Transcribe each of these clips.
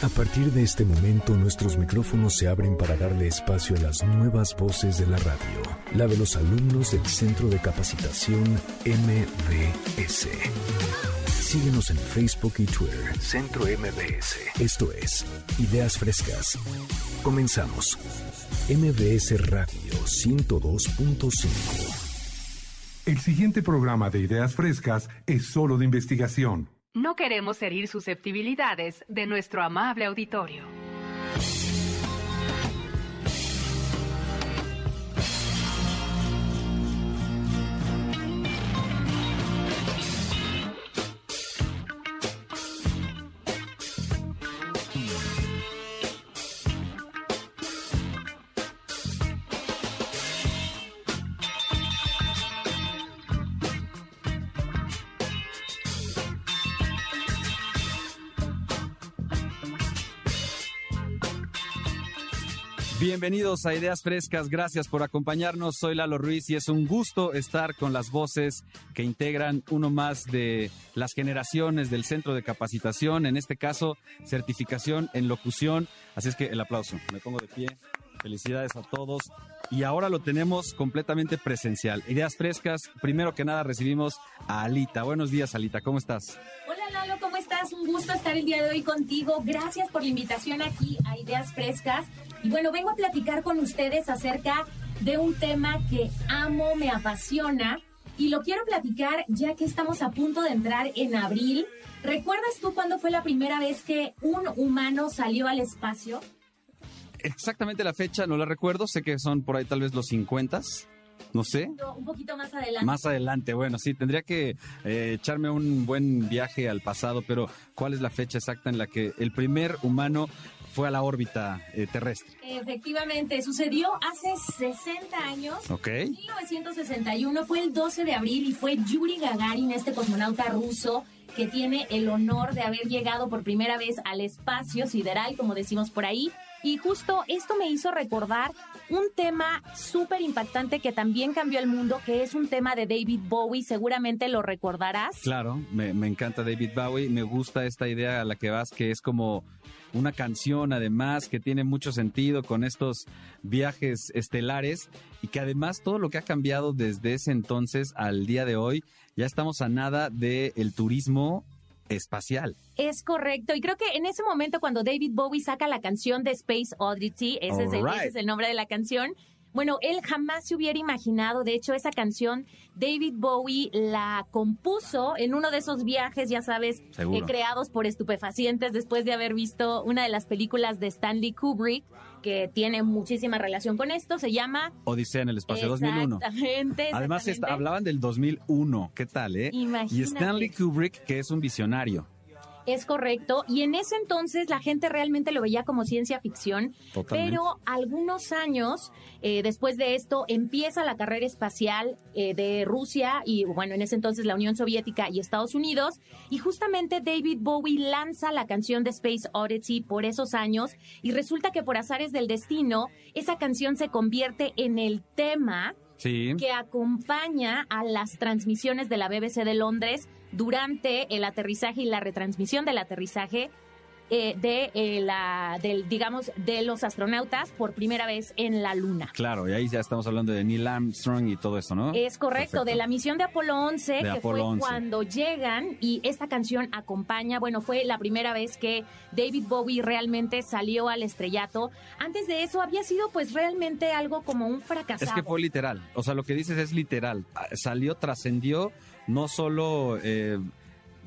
A partir de este momento nuestros micrófonos se abren para darle espacio a las nuevas voces de la radio, la de los alumnos del Centro de Capacitación MBS. Síguenos en Facebook y Twitter, Centro MBS. Esto es Ideas Frescas. Comenzamos. MBS Radio 102.5. El siguiente programa de Ideas Frescas es solo de investigación. No queremos herir susceptibilidades de nuestro amable auditorio. Bienvenidos a Ideas Frescas, gracias por acompañarnos. Soy Lalo Ruiz y es un gusto estar con las voces que integran uno más de las generaciones del Centro de Capacitación, en este caso certificación en locución. Así es que el aplauso, me pongo de pie. Felicidades a todos. Y ahora lo tenemos completamente presencial. Ideas Frescas, primero que nada recibimos a Alita. Buenos días, Alita, ¿cómo estás? Hola Lalo, ¿cómo estás? Un gusto estar el día de hoy contigo. Gracias por la invitación aquí a Ideas Frescas. Y bueno, vengo a platicar con ustedes acerca de un tema que amo, me apasiona y lo quiero platicar ya que estamos a punto de entrar en abril. ¿Recuerdas tú cuándo fue la primera vez que un humano salió al espacio? Exactamente la fecha no la recuerdo, sé que son por ahí tal vez los 50 no sé. Un poquito más adelante. Más adelante, bueno, sí, tendría que eh, echarme un buen viaje al pasado, pero ¿cuál es la fecha exacta en la que el primer humano fue a la órbita eh, terrestre. Efectivamente, sucedió hace 60 años. Ok. En 1961 fue el 12 de abril y fue Yuri Gagarin, este cosmonauta ruso, que tiene el honor de haber llegado por primera vez al espacio sideral, como decimos por ahí. Y justo esto me hizo recordar un tema súper impactante que también cambió el mundo, que es un tema de David Bowie. Seguramente lo recordarás. Claro, me, me encanta David Bowie. Me gusta esta idea a la que vas, que es como una canción además que tiene mucho sentido con estos viajes estelares y que además todo lo que ha cambiado desde ese entonces al día de hoy, ya estamos a nada del turismo espacial. Es correcto. Y creo que en ese momento cuando David Bowie saca la canción de Space Oddity, ese, es el, ese es el nombre de la canción, bueno, él jamás se hubiera imaginado, de hecho, esa canción David Bowie la compuso en uno de esos viajes, ya sabes, eh, creados por estupefacientes después de haber visto una de las películas de Stanley Kubrick que tiene muchísima relación con esto, se llama Odisea en el espacio 2001. Exactamente. Además hablaban del 2001, ¿qué tal, eh? Imagínate. Y Stanley Kubrick, que es un visionario. Es correcto. Y en ese entonces la gente realmente lo veía como ciencia ficción. Pero algunos años eh, después de esto empieza la carrera espacial eh, de Rusia y, bueno, en ese entonces la Unión Soviética y Estados Unidos. Y justamente David Bowie lanza la canción de Space Odyssey por esos años. Y resulta que por azares del destino, esa canción se convierte en el tema que acompaña a las transmisiones de la BBC de Londres durante el aterrizaje y la retransmisión del aterrizaje eh, de eh, la del digamos de los astronautas por primera vez en la luna. Claro, y ahí ya estamos hablando de Neil Armstrong y todo eso, ¿no? Es correcto, de la misión de Apolo 11, que fue cuando llegan y esta canción acompaña, bueno, fue la primera vez que David Bowie realmente salió al estrellato. Antes de eso había sido pues realmente algo como un fracaso. Es que fue literal, o sea, lo que dices es literal. Salió, trascendió no solo eh,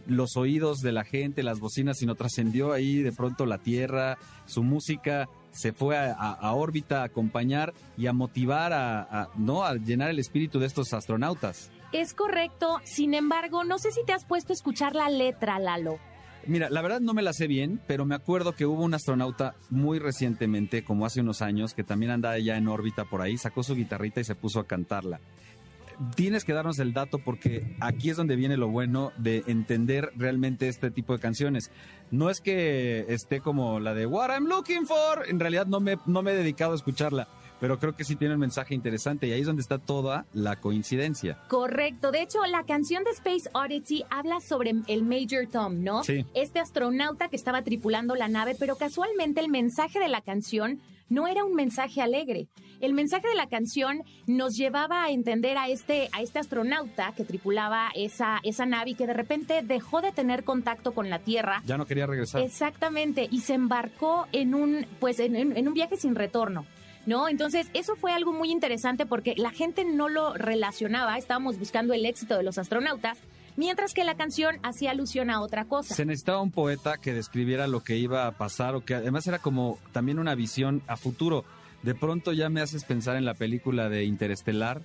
los oídos de la gente, las bocinas, sino trascendió ahí de pronto la Tierra, su música se fue a, órbita a acompañar y a motivar a, no a llenar el espíritu de estos astronautas. Es correcto, sin embargo, no sé si te has puesto a escuchar la letra, Lalo. Mira, la verdad no me la sé bien, pero me acuerdo que hubo un astronauta muy recientemente, como hace unos años, que también andaba ya en órbita por ahí, sacó su guitarrita y se puso a cantarla tienes que darnos el dato porque aquí es donde viene lo bueno de entender realmente este tipo de canciones. No es que esté como la de What I'm Looking For, en realidad no me, no me he dedicado a escucharla, pero creo que sí tiene un mensaje interesante y ahí es donde está toda la coincidencia. Correcto. De hecho, la canción de Space Odyssey habla sobre el Major Tom, ¿no? Sí. Este astronauta que estaba tripulando la nave, pero casualmente el mensaje de la canción no era un mensaje alegre. El mensaje de la canción nos llevaba a entender a este, a este astronauta que tripulaba esa, esa nave y que de repente dejó de tener contacto con la Tierra. Ya no quería regresar. Exactamente, y se embarcó en un, pues, en, en un viaje sin retorno. ¿No? Entonces, eso fue algo muy interesante porque la gente no lo relacionaba, estábamos buscando el éxito de los astronautas, mientras que la canción hacía alusión a otra cosa. Se necesitaba un poeta que describiera lo que iba a pasar o que además era como también una visión a futuro. De pronto ya me haces pensar en la película de Interestelar.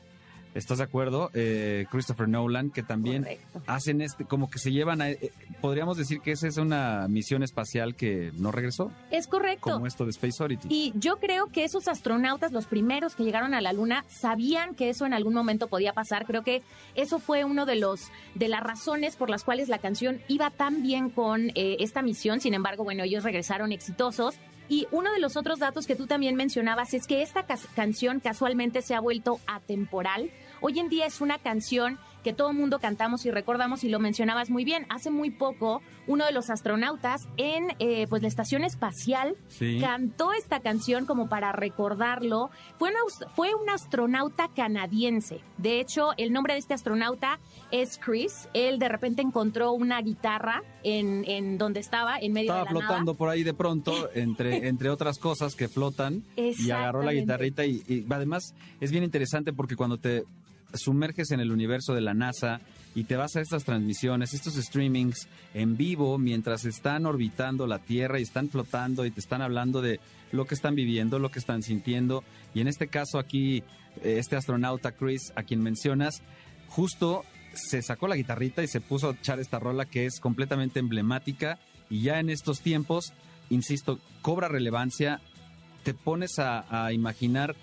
¿Estás de acuerdo? Eh, Christopher Nolan, que también Correcto. hacen este, como que se llevan a... eh, podríamos decir que esa es una misión espacial que no regresó, Es correcto. como esto de Space Oddity. Y yo creo que esos astronautas, los primeros que llegaron a la Luna, sabían que eso en algún momento podía pasar. Creo que eso fue uno de los de las razones por las cuales la canción iba tan bien con eh, esta misión. Sin embargo, bueno, ellos regresaron exitosos. Y uno de los otros datos que tú también mencionabas es que esta canción casualmente se ha vuelto atemporal. Hoy en día es una canción que todo el mundo cantamos y recordamos y lo mencionabas muy bien. Hace muy poco, uno de los astronautas en eh, pues la estación espacial Sí. cantó esta canción como para recordarlo. Fue un, fue un astronauta canadiense. De hecho, el nombre de este astronauta es Chris. Él de repente encontró una guitarra en, en donde estaba, en medio Estaba de la flotando por ahí de pronto, entre, entre otras cosas que flotan, y agarró la guitarrita. Y, y además es bien interesante porque cuando te sumerges en el universo de la NASA y te vas a estas transmisiones, estos streamings en vivo, mientras están orbitando la Tierra y están flotando y te están hablando de lo que están viviendo, lo que están sintiendo. Y en este caso aquí, eh, este astronauta Chris, a quien mencionas, justo se sacó la guitarrita y se puso a echar esta rola que es completamente emblemática y ya en estos tiempos, insisto, cobra relevancia, te pones a, a imaginar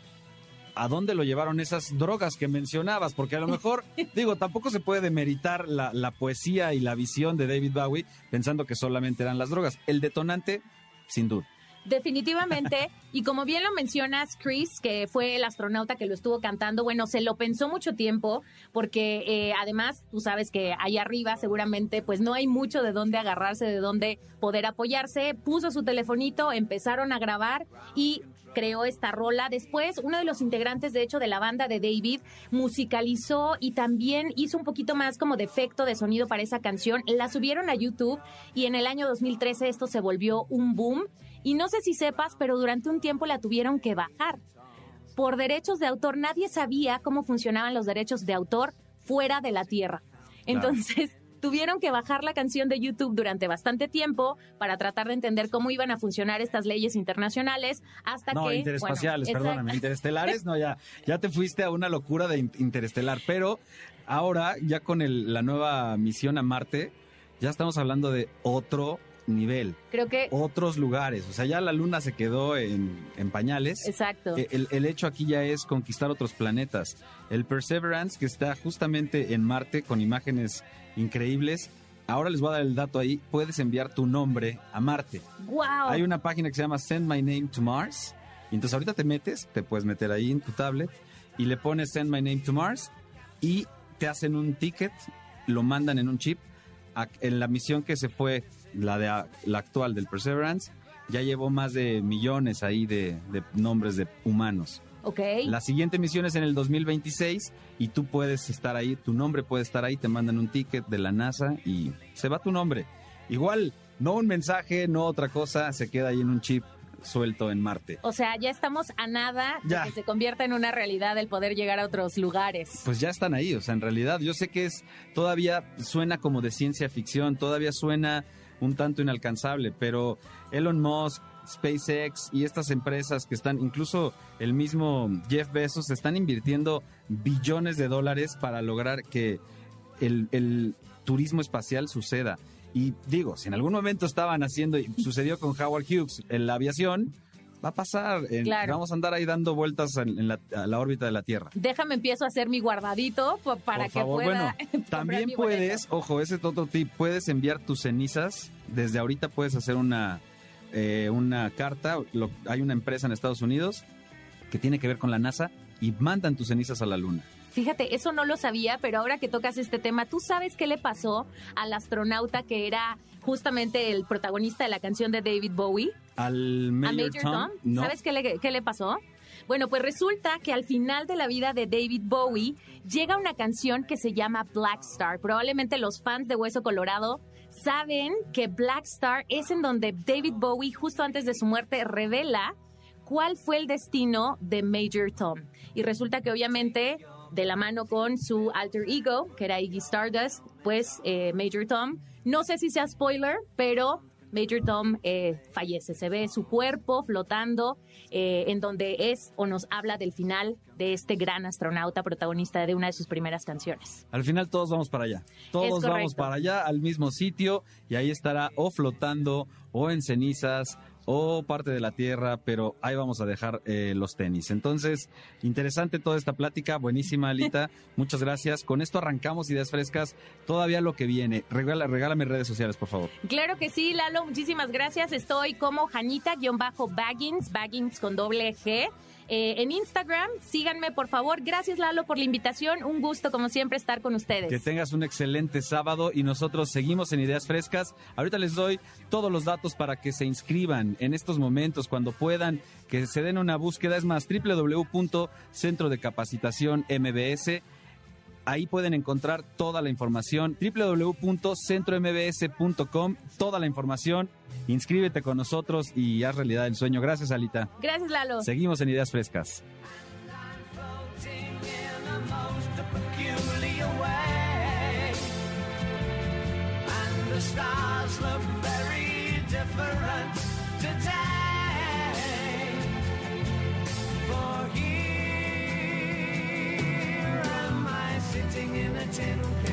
a dónde lo llevaron esas drogas que mencionabas, porque a lo mejor, digo, tampoco se puede demeritar la, la poesía y la visión de David Bowie pensando que solamente eran las drogas. El detonante, sin duda. Definitivamente, y como bien lo mencionas, Chris, que fue el astronauta que lo estuvo cantando, bueno, se lo pensó mucho tiempo, porque eh, además tú sabes que allá arriba seguramente pues no hay mucho de dónde agarrarse, de dónde poder apoyarse, puso su telefonito, empezaron a grabar y creó esta rola. Después, uno de los integrantes, de hecho, de la banda de David, musicalizó y también hizo un poquito más como de efecto de sonido para esa canción. La subieron a YouTube y en el año 2013 esto se volvió un boom. Y no sé si sepas, pero durante un tiempo la tuvieron que bajar. Por derechos de autor, nadie sabía cómo funcionaban los derechos de autor fuera de la Tierra. Entonces, tuvieron que bajar la canción de YouTube durante bastante tiempo para tratar de entender cómo iban a funcionar estas leyes internacionales hasta No, que... interespaciales, bueno, perdóname, interestelares, no, ya, ya te fuiste a una locura de in- interestelar, pero ahora ya con el- la nueva misión a Marte, ya estamos hablando de otro nivel, Creo que... otros lugares, o sea, ya la Luna se quedó en, en pañales. Exacto. El, el hecho aquí ya es conquistar otros planetas. El Perseverance, que está justamente en Marte con imágenes increíbles. Ahora les voy a dar el dato ahí. Puedes enviar tu nombre a Marte. ¡Wow! Hay una página que se llama Send My Name to Mars. Y entonces ahorita te metes, te puedes meter ahí en tu tablet y le pones Send My Name to Mars y te hacen un ticket, lo mandan en un chip. En la misión que se fue, la de la actual del Perseverance, ya llevó más de millones ahí de, de nombres de humanos. Ok. La siguiente misión es en el 2026 y tú puedes estar ahí, tu nombre puede estar ahí, te mandan un ticket de la NASA y se va tu nombre. Igual, no un mensaje, no otra cosa, se queda ahí en un chip suelto en Marte. O sea, ya estamos a nada de Ya. que se convierta en una realidad el poder llegar a otros lugares. Pues ya están ahí, o sea, en realidad yo sé que es todavía suena como de ciencia ficción, todavía suena un tanto inalcanzable, pero Elon Musk, SpaceX y estas empresas que están, incluso el mismo Jeff Bezos, están invirtiendo billones de dólares para lograr que el, el turismo espacial suceda. Y digo, si en algún momento estaban haciendo, y sucedió con Howard Hughes en la aviación, va a pasar. Claro. Vamos a andar ahí dando vueltas en, en la, a la órbita de la Tierra. Déjame empiezo a hacer mi guardadito para Por que pueda. bueno, también puedes, ojo, ese es otro tip, puedes enviar tus cenizas. Desde ahorita puedes hacer una, eh, una carta. lo- hay una empresa en Estados Unidos que tiene que ver con la NASA y mandan tus cenizas a la Luna. Fíjate, eso no lo sabía, pero ahora que tocas este tema, ¿tú sabes qué le pasó al astronauta que era justamente el protagonista de la canción de David Bowie? Al Major, Tom. ¿Sabes qué le, qué le pasó? Bueno, pues resulta que al final de la vida de David Bowie llega una canción que se llama Black Star. Probablemente los fans de Hueso Colorado saben que Black Star es en donde David Bowie, justo antes de su muerte, revela cuál fue el destino de Major Tom. Y resulta que obviamente de la mano con su alter ego, que era Iggy Stardust, pues eh, Major Tom. No sé si sea spoiler, pero Major Tom eh, fallece. Se ve su cuerpo flotando eh, en donde es o nos habla del final de este gran astronauta protagonista de una de sus primeras canciones. Al final todos vamos para allá. Todos vamos para allá, al mismo sitio, y ahí estará o flotando o en cenizas o parte de la tierra, pero ahí vamos a dejar eh, los tenis. Entonces, interesante toda esta plática, buenísima, Alita. Muchas gracias. Con esto arrancamos ideas frescas. Todavía lo que viene. Regala, regálame redes sociales, por favor. Claro que sí, Lalo. Muchísimas gracias. Estoy como Janita-Baggins, Baggins con doble G. Eh, en Instagram. Síganme, por favor. Gracias, Lalo, por la invitación. Un gusto, como siempre, estar con ustedes. Que tengas un excelente sábado y nosotros seguimos en Ideas Frescas. Ahorita les doy todos los datos para que se inscriban en estos momentos, cuando puedan, que se den una búsqueda. Es más, www.centro de capacitación MBS Ahí pueden encontrar toda la información. www.centrombs.com, toda la información. Inscríbete con nosotros y haz realidad el sueño. Gracias, Alita. Gracias, Lalo. Seguimos en Ideas Frescas. different today. singing a gentle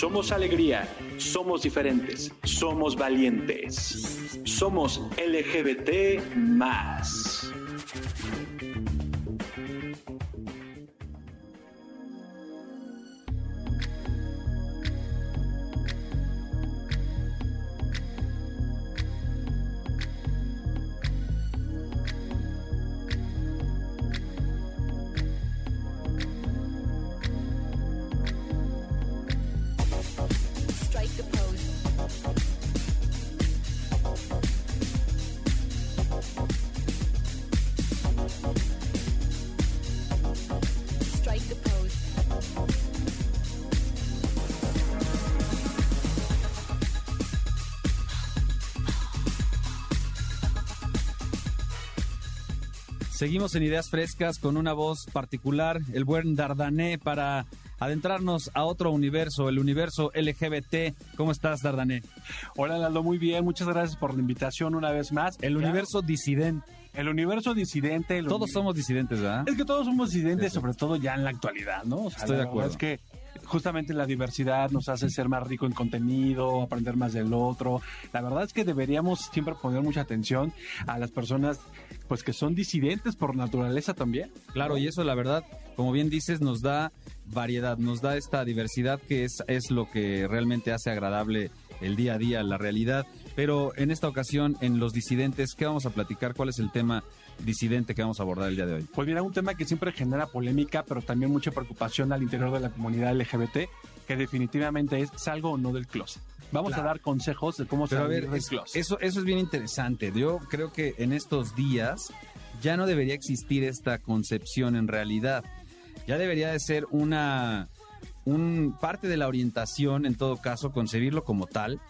Somos alegría, somos diferentes, somos valientes, somos LGBT más. Seguimos en Ideas Frescas con una voz particular, el buen Dardané, para adentrarnos a otro universo, el universo LGBT. ¿Cómo estás, Dardané? Hola, Lalo, muy bien. Muchas gracias por la invitación una vez más. El universo disidente. El universo disidente. todos somos disidentes, ¿verdad? Es que todos somos disidentes, sobre todo ya en la actualidad, ¿no? Estoy de acuerdo. Es que justamente la diversidad nos hace ser más rico en contenido, aprender más del otro. La verdad es que deberíamos siempre poner mucha atención a las personas pues que son disidentes por naturaleza también. Claro, y eso la verdad, como bien dices, nos da variedad, nos da esta diversidad que es, es lo que realmente hace agradable el día a día, la realidad. Pero en esta ocasión, en Los Disidentes, ¿qué vamos a platicar? ¿Cuál es el tema disidente que vamos a abordar el día de hoy? Pues mira, un tema que siempre genera polémica, pero también mucha preocupación al interior de la comunidad LGBT, que definitivamente es salgo o no del closet. Vamos a dar consejos de cómo Pero a salir ver, del es- closet. eso, eso es bien interesante. Yo creo que en estos días ya no debería existir esta concepción en realidad. Ya debería de ser una un parte de la orientación, en todo caso, concebirlo como tal,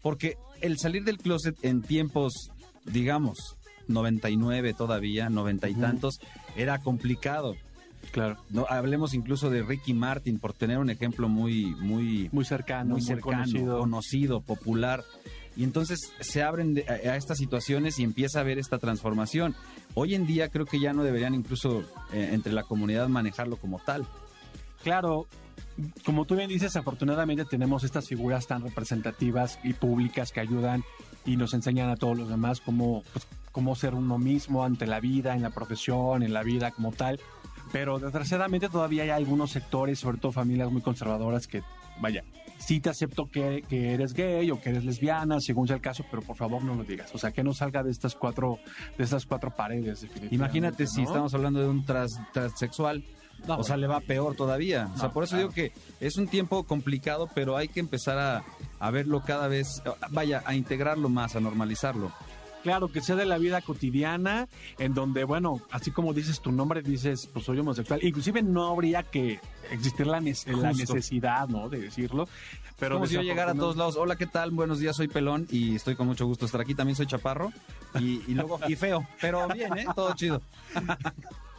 porque el salir del closet en tiempos, digamos, 99 todavía, 90 y tantos, era complicado. Claro. No, hablemos incluso de Ricky Martin, por tener un ejemplo muy, muy, Muy cercano, muy muy, cercano, conocido. conocido, popular. Y entonces se abren de- a, a estas situaciones y empieza a haber esta transformación. Hoy en día creo que ya no deberían incluso eh, entre la comunidad manejarlo como tal. Claro, como tú bien dices, afortunadamente tenemos estas figuras tan representativas y públicas que ayudan y nos enseñan a todos los demás cómo, pues, cómo ser uno mismo ante la vida, en la profesión, en la vida como tal. Pero desgraciadamente todavía hay algunos sectores, sobre todo familias muy conservadoras, que, vaya, sí te acepto que, que eres gay o que eres lesbiana, según sea el caso, pero por favor no lo digas. O sea, que no salga de estas cuatro, de estas cuatro paredes. Imagínate si ¿no? estamos hablando de un tras, transexual. No, o sea, le va peor todavía. o sea, No, por eso claro. digo que es un tiempo complicado, pero hay que empezar a, a verlo cada vez, vaya, a integrarlo más, a normalizarlo. Claro, que sea de la vida cotidiana, en donde, bueno, así como dices tu nombre, dices, pues soy homosexual. Inclusive no habría que existir la, ne- la Justo. necesidad, ¿no? De decirlo. Pero Como si yo llegara a todos lados, hola, ¿qué tal? Buenos días, soy Pelón y estoy con mucho gusto estar aquí. También soy Chaparro y, y luego y feo, pero bien, ¿eh? Todo chido.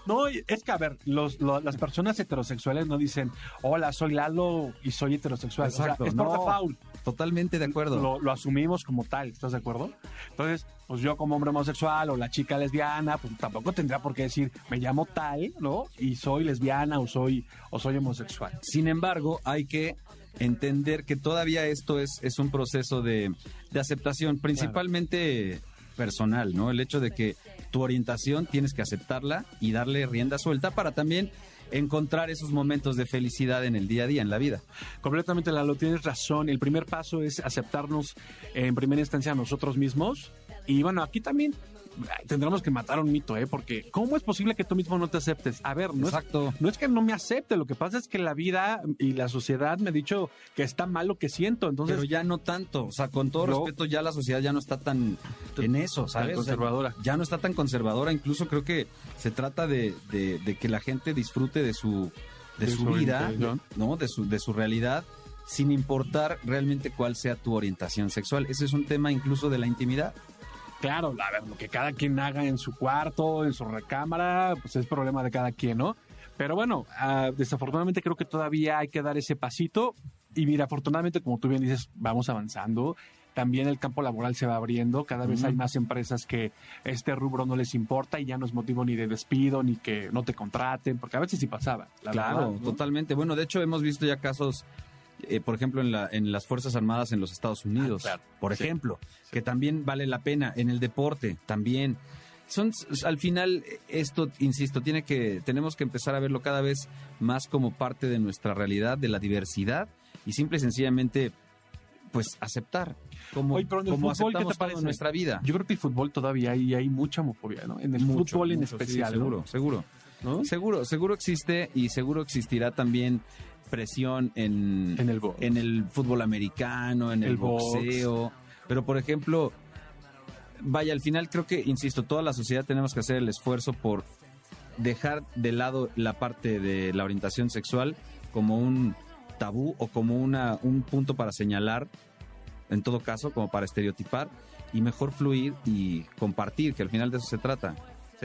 No, es que, a ver, los, lo- las personas heterosexuales no dicen, hola, soy Lalo y soy heterosexual. O sea, Exacto, es por no. default. Totalmente de acuerdo. Lo, lo asumimos como tal, ¿estás de acuerdo? Entonces, pues yo como hombre homosexual o la chica lesbiana, pues tampoco tendría por qué decir, me llamo tal, ¿no? Y soy lesbiana o soy, o soy homosexual. Sin embargo, hay que entender que todavía esto es, es un proceso de, de aceptación, principalmente personal, ¿no? El hecho de que tu orientación tienes que aceptarla y darle rienda suelta para también encontrar esos momentos de felicidad en el día a día, en la vida. Completamente, Lalo, tienes razón. El primer paso es aceptarnos en primera instancia a nosotros mismos. Y bueno, aquí también tendremos que matar un mito, ¿eh? Porque ¿cómo es posible que tú mismo no te aceptes? A ver, no es, Exacto. no es que no me acepte, lo que pasa es que la vida y la sociedad me ha dicho que está mal lo que siento. Entonces, Pero ya no tanto, o sea, con todo No. respeto, ya la sociedad ya no está tan en eso, ¿sabes? O sea, conservadora. ya no está tan conservadora, incluso creo que se trata de, de- de que la gente disfrute de su, de De su su vida. ¿no? De su, de su realidad sin importar realmente cuál sea tu orientación sexual. Ese es un tema incluso de la intimidad. Claro, a ver, lo que cada quien haga en su cuarto, en su recámara, pues es problema de cada quien, ¿no? Pero bueno, ah, desafortunadamente creo que todavía hay que dar ese pasito. Y mira, afortunadamente, como tú bien dices, vamos avanzando. También el campo laboral se va abriendo. Cada vez hay más empresas que este rubro no les importa y ya no es motivo ni de despido ni que no te contraten, porque a veces sí pasaba. claro, totalmente. Bueno, de hecho, hemos visto ya casos eh, por ejemplo, en, la, en las Fuerzas Armadas en los Estados Unidos, Ah, por ejemplo, que también vale la pena, en el deporte también. Son, al final, esto, insisto, tiene que, tenemos que empezar a verlo cada vez más como parte de nuestra realidad, de la diversidad, y simple y sencillamente, pues, aceptar como, Oye, pero en el como fútbol, ¿qué te aceptamos todo parece? nuestra vida. Yo creo que el fútbol todavía hay, hay mucha homofobia, ¿no? En el Mucho, fútbol en mucho, sí, especial. ¿no? seguro, seguro. ¿No? Seguro, seguro existe y seguro existirá también presión en, En el box. en el fútbol americano, en el, El box. boxeo. Pero, por ejemplo, vaya, al final creo que, insisto, toda la sociedad tenemos que hacer el esfuerzo por dejar de lado la parte de la orientación sexual como un tabú o como una, un punto para señalar, en todo caso, como para estereotipar, y mejor fluir y compartir, que al final de eso se trata.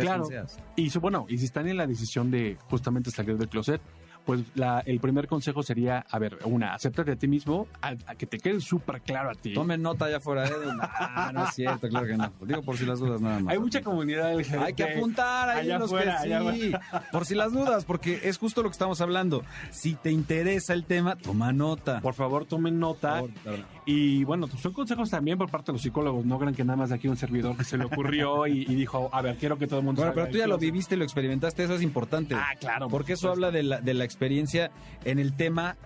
Seas Claro. quien seas. Y su- bueno, y si están en la decisión de justamente salir del closet, pues la- el primer consejo sería, a ver, una, acéptate a ti mismo, a, a que te quede súper claro a ti. Tomen nota allá afuera. ¿eh? Ah, no es cierto, claro que no. Digo por si las dudas nada más. Hay mucha comunidad LGBT. Hay que apuntar ahí allá los afuera, que allá sí. Por si las dudas, porque es justo lo que estamos hablando. Si te interesa el tema, toma nota. Por favor, tomen nota. Por favor. Y bueno, pues son consejos también por parte de los psicólogos. No crean que nada más de aquí un servidor que se le ocurrió y, y dijo, a ver, quiero que todo el mundo Bueno, pero tú ya lo viviste, lo experimentaste, eso es importante. Ah, claro. Porque eso habla de la, de la experiencia en el tema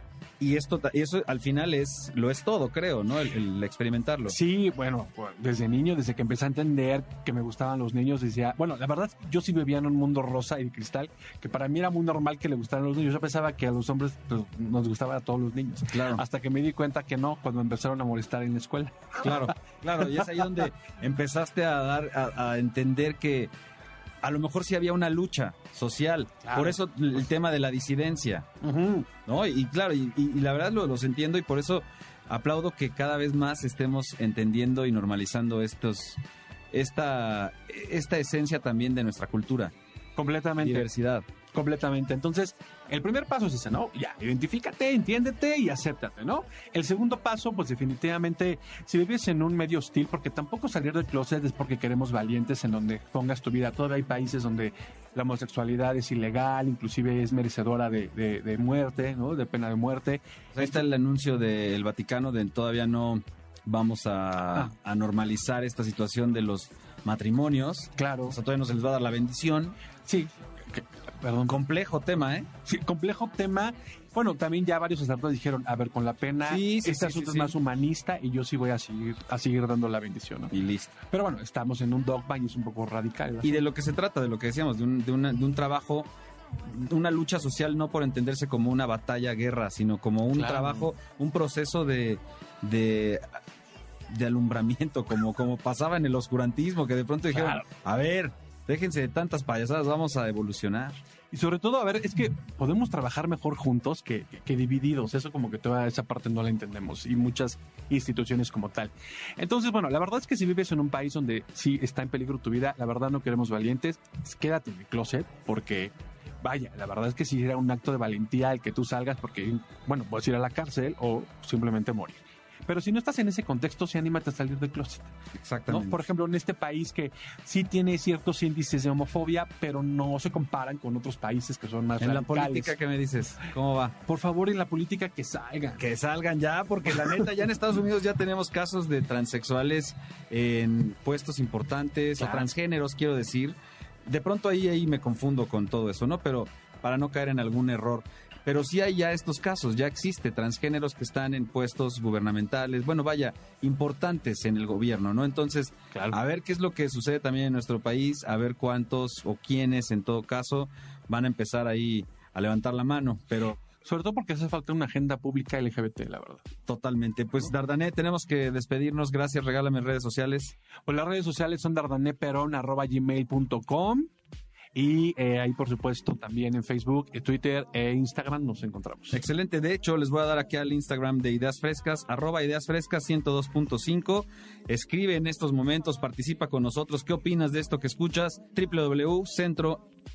y esto eso al final es lo es todo, creo, ¿no? El, el experimentarlo. Sí, bueno, pues, desde niño, desde que empecé a entender que me gustaban los niños, decía, bueno, la verdad, yo sí vivía en un mundo rosa y de cristal, que para mí era muy normal que le gustaran los niños. Yo pensaba que a los hombres pues, nos gustaban a todos los niños. Claro. Hasta que me di cuenta que no, cuando empezaron a molestar en la escuela. Claro, claro, y es ahí donde empezaste a dar, a, a entender que a lo mejor sí había una lucha social. Claro. Por eso el tema de la disidencia, ¿no? Y, claro, y, y- y la verdad lo- los entiendo y por eso aplaudo que cada vez más estemos entendiendo y normalizando estos, esta, esta esencia también de nuestra cultura, Completamente. diversidad. Completamente. Entonces, el primer paso es ese, ¿no? Ya, identifícate, entiéndete y acéptate, ¿no? El segundo paso, pues definitivamente, si vives en un medio hostil, porque tampoco salir del closet es porque queremos valientes en donde pongas tu vida. Todavía hay países donde la homosexualidad es ilegal, inclusive es merecedora de, de- de muerte, ¿no? De pena de muerte. Pues ahí está el anuncio del Vaticano de todavía no vamos a, Ah. a normalizar esta situación de los matrimonios. Claro. O sea, todavía no se les va a dar la bendición. Sí. Perdón. Complejo tema, ¿eh? Sí, complejo tema. Bueno, también ya varios sacerdotes dijeron, a ver, con la pena, Sí, sí, este asunto es más humanista y yo sí voy a seguir, a seguir dando la bendición, ¿no? Y listo. Pero bueno, estamos en un dogma y es un poco radical. Y de lo que se trata, de lo que decíamos, de un, de una- de un trabajo, una lucha social no por entenderse como una batalla, guerra, sino como un Claro. trabajo, un proceso de, de, de alumbramiento, como, como pasaba en el oscurantismo, que de pronto dijeron, Claro. a ver, déjense de tantas payasadas, vamos a evolucionar. Y sobre todo, a ver, es que podemos trabajar mejor juntos que, que divididos. Eso como que toda esa parte no la entendemos. Y muchas instituciones como tal. Entonces, bueno, la verdad es que si vives en un país donde sí está en peligro tu vida, la verdad no queremos valientes, quédate en el closet porque... Vaya, la verdad es que si era un acto de valentía el que tú salgas porque, bueno, puedes ir a la cárcel o simplemente morir. Pero si no estás en ese contexto, sí anímate a salir del closet. ¿no? Exactamente. Por ejemplo, en este país que sí tiene ciertos índices de homofobia, pero no se comparan con otros países que son más en la política, ¿qué me dices? ¿Cómo va? Por favor, en la política que salgan. Que salgan ya, porque la neta, ya en Estados Unidos ya tenemos casos de transexuales en puestos importantes, Claro. o transgéneros, quiero decir. De pronto ahí, ahí me confundo con todo eso, ¿no? Pero para no caer en algún error. Pero sí hay ya estos casos, ya existe transgéneros que están en puestos gubernamentales, bueno, vaya, importantes en el gobierno, ¿no? Entonces, Claro. a ver qué es lo que sucede también en nuestro país, a ver cuántos o quiénes en todo caso van a empezar ahí a levantar la mano, pero Sobre todo porque hace falta una agenda pública LGBT, la verdad. Totalmente. Pues Dardané, tenemos que despedirnos. Gracias, regálame redes sociales. Pues las redes sociales son dardaneperon.gmail.com Y eh, ahí, por supuesto, también en Facebook, Twitter e Instagram nos encontramos. Excelente. De hecho, les voy a dar aquí al Instagram de Ideas Frescas, arroba Ideas Frescas 102.5. Escribe en estos momentos, participa con nosotros. ¿Qué opinas de esto que escuchas?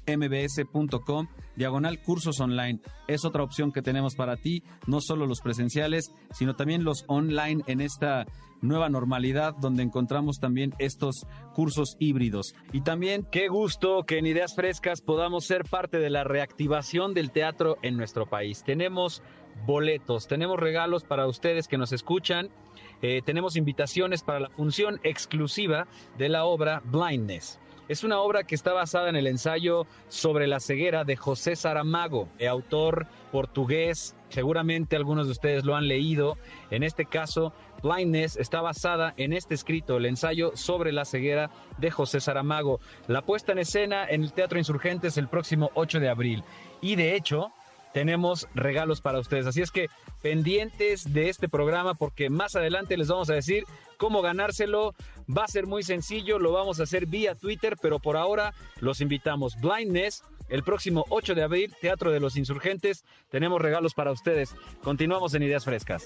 www.centrombs.com, diagonal cursos online. Es otra opción que tenemos para ti, no solo los presenciales, sino también los online en esta nueva normalidad donde encontramos también estos cursos híbridos. Y también qué gusto que en Ideas Frescas podamos ser parte de la reactivación del teatro en nuestro país. Tenemos boletos, tenemos regalos para ustedes que nos escuchan. Eh, tenemos invitaciones para la función exclusiva de la obra Blindness. Es una obra que está basada en el ensayo sobre la ceguera de José Saramago, autor portugués. Seguramente algunos de ustedes lo han leído. En este caso, Blindness está basada en este escrito, el ensayo sobre la ceguera de José Saramago. La puesta en escena en el Teatro Insurgentes el próximo 8 de abril. Y de hecho, tenemos regalos para ustedes. Así es que pendientes de este programa porque más adelante les vamos a decir cómo ganárselo. Va a ser muy sencillo, lo vamos a hacer vía Twitter, pero por ahora los invitamos. Blindness, el próximo 8 de abril, Teatro de los Insurgentes. Tenemos regalos para ustedes. Continuamos en Ideas Frescas.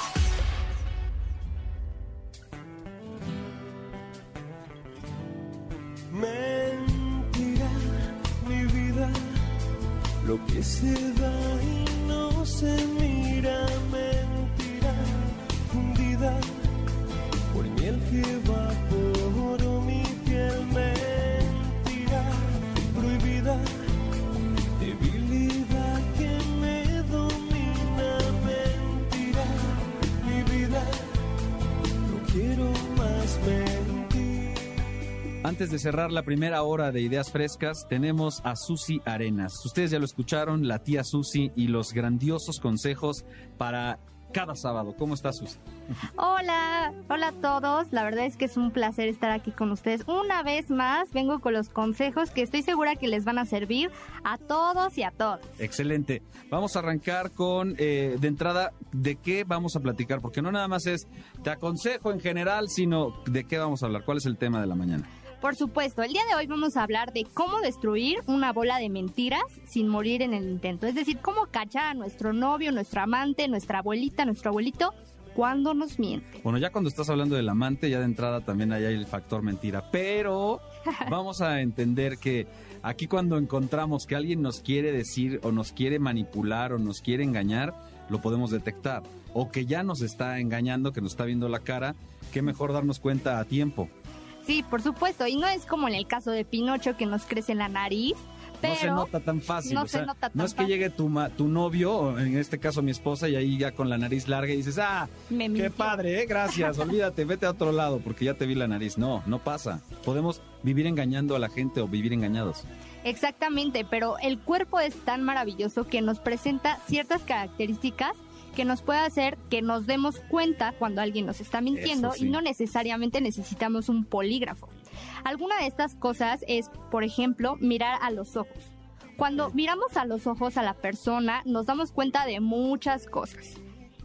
Cerrar la primera hora de Ideas Frescas, tenemos a Susi Arenas. Ustedes ya lo escucharon, la tía Susi y los grandiosos consejos para cada sábado. ¿Cómo estás, Susi? Hola, hola a todos. La verdad es que es un placer estar aquí con ustedes. Una vez más, vengo con los consejos que estoy segura que les van a servir a todos y a todas. Excelente. Vamos a arrancar con, eh, de entrada, de qué vamos a platicar, porque no nada más es te aconsejo en general, sino de qué vamos a hablar. ¿Cuál es el tema de la mañana? Por supuesto, el día de hoy vamos a hablar de cómo destruir una bola de mentiras sin morir en el intento. Es decir, cómo cachar a nuestro novio, nuestro amante, nuestra abuelita, nuestro abuelito cuando nos miente. Bueno, ya cuando estás hablando del amante, ya de entrada también hay el factor mentira, pero vamos a entender que aquí cuando encontramos que alguien nos quiere decir o nos quiere manipular o nos quiere engañar, lo podemos detectar. O que ya nos está engañando, que nos está viendo la cara, qué mejor darnos cuenta a tiempo. Sí, por supuesto. Y no es como en el caso de Pinocho que nos crece en la nariz. Pero no se nota tan fácil. no o se sea, nota tan no es que llegue tu, ma- tu novio, o en este caso mi esposa, y ahí ya con la nariz larga y dices, ah, Me qué mintió. padre, ¿eh? gracias, olvídate, vete a otro lado porque ya te vi la nariz. No, no pasa. Podemos vivir engañando a la gente o vivir engañados. Exactamente, pero el cuerpo es tan maravilloso que nos presenta ciertas características que nos puede hacer que nos demos cuenta cuando alguien nos está mintiendo sí. y no necesariamente necesitamos un polígrafo. Alguna de estas cosas es, por ejemplo, mirar a los ojos. Cuando miramos a los ojos a la persona, nos damos cuenta de muchas cosas.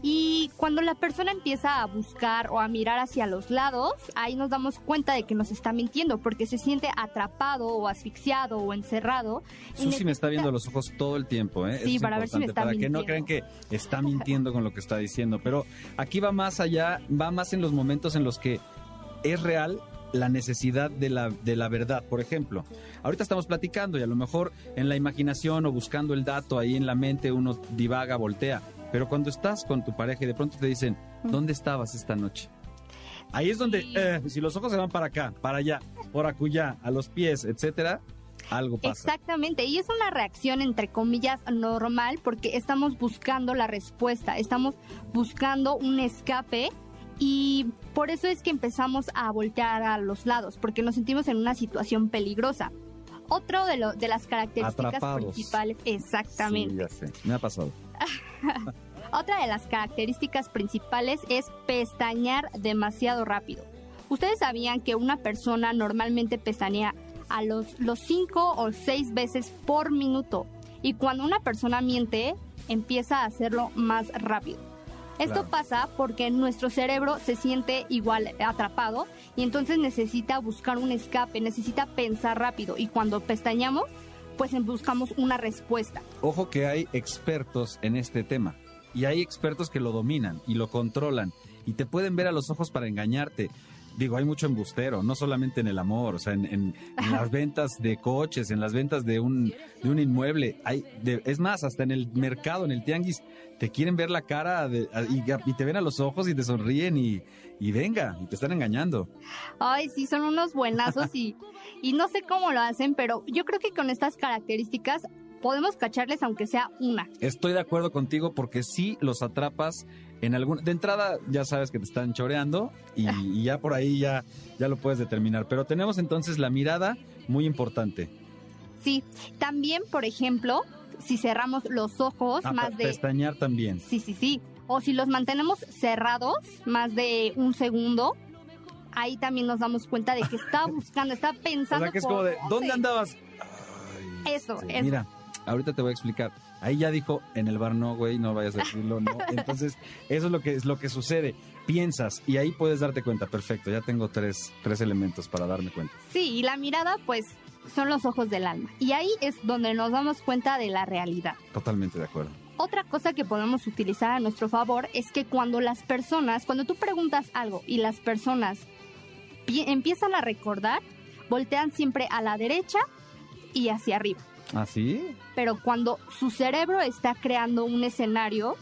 Y cuando la persona empieza a buscar o a mirar hacia los lados, ahí nos damos cuenta de que nos está mintiendo porque se siente atrapado o asfixiado o encerrado. Susi me está viendo los ojos todo el tiempo, ¿eh? Sí, Eso es para ver si me está Para que no crean mintiendo. que está mintiendo con lo que está diciendo. Pero aquí va más allá, va más en los momentos en los que es real la necesidad de la, de la verdad. Por ejemplo, ahorita estamos platicando y a lo mejor en la imaginación o buscando el dato ahí en la mente uno divaga, voltea. Pero cuando estás con tu pareja y de pronto te dicen, ¿dónde estabas esta noche? Ahí es donde, Sí. eh, si los ojos se van para acá, para allá, por acullá, a los pies, etcétera, algo pasa. Exactamente, y es una reacción entre comillas normal porque estamos buscando la respuesta, estamos buscando un escape y por eso es que empezamos a voltear a los lados, porque nos sentimos en una situación peligrosa. Otro de, lo, de las características Atrapados. principales, exactamente. Sí, ya sé. Me ha pasado. Otra de las características principales es pestañear demasiado rápido. Ustedes sabían que una persona normalmente pestañea a los, los cinco o seis veces por minuto y cuando una persona miente empieza a hacerlo más rápido. Esto Claro. pasa porque nuestro cerebro se siente igual atrapado y entonces necesita buscar un escape, necesita pensar rápido y cuando pestañamos pues buscamos una respuesta. Ojo que hay expertos en este tema. Y hay expertos que lo dominan y lo controlan. Y te pueden ver a los ojos para engañarte. Digo, hay mucho embustero, no solamente en el amor, o sea, en, en- en las ventas de coches, en las ventas de un, de un inmueble. Hay, de- es más, hasta en el mercado, en el tianguis, te quieren ver la cara de- y, y te ven a los ojos y te sonríen y, y venga, y te están engañando. Ay, sí, son unos buenazos y, y no sé cómo lo hacen, pero yo creo que con estas características podemos cacharles aunque sea una. Estoy de acuerdo contigo porque sí los atrapas en algún... De entrada ya sabes que te están choreando y, y ya por ahí ya, ya lo puedes determinar. Pero tenemos entonces la mirada muy importante. Sí, también, por ejemplo, si cerramos los ojos Ah, más de... Pestañear también. Sí, sí, sí. O si los mantenemos cerrados más de un segundo, ahí también nos damos cuenta de que está buscando, está O pensando... sea que es como de, dónde. ¿dónde andabas? Eso, eso. Mira, ahorita te voy a explicar. Ahí ya dijo, en el bar no, güey, no vayas a decirlo, no. Entonces, eso es lo que es lo que sucede. Piensas y ahí puedes darte cuenta. Perfecto, ya tengo tres, tres elementos para darme cuenta. Sí, y la mirada, pues, son los ojos del alma. Y ahí es donde nos damos cuenta de la realidad. Totalmente de acuerdo. Otra cosa que podemos utilizar a nuestro favor es que cuando las personas, cuando tú preguntas algo y las personas pi- empiezan a recordar, voltean siempre a la derecha y hacia arriba. ¿Ah, sí? Pero cuando su cerebro está creando un escenario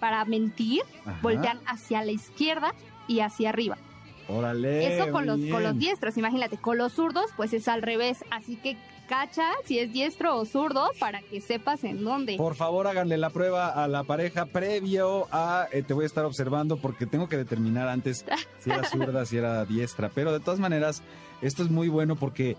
para mentir, Ajá. voltean hacia la izquierda y hacia arriba. Órale. Eso con los, con los diestros, imagínate, con los zurdos pues es al revés, así que cacha si es diestro o zurdo para que sepas en dónde. Por favor, háganle la prueba a la pareja previo a eh, te voy a estar observando porque tengo que determinar antes si era zurda, si era diestra. Pero de todas maneras, esto es muy bueno porque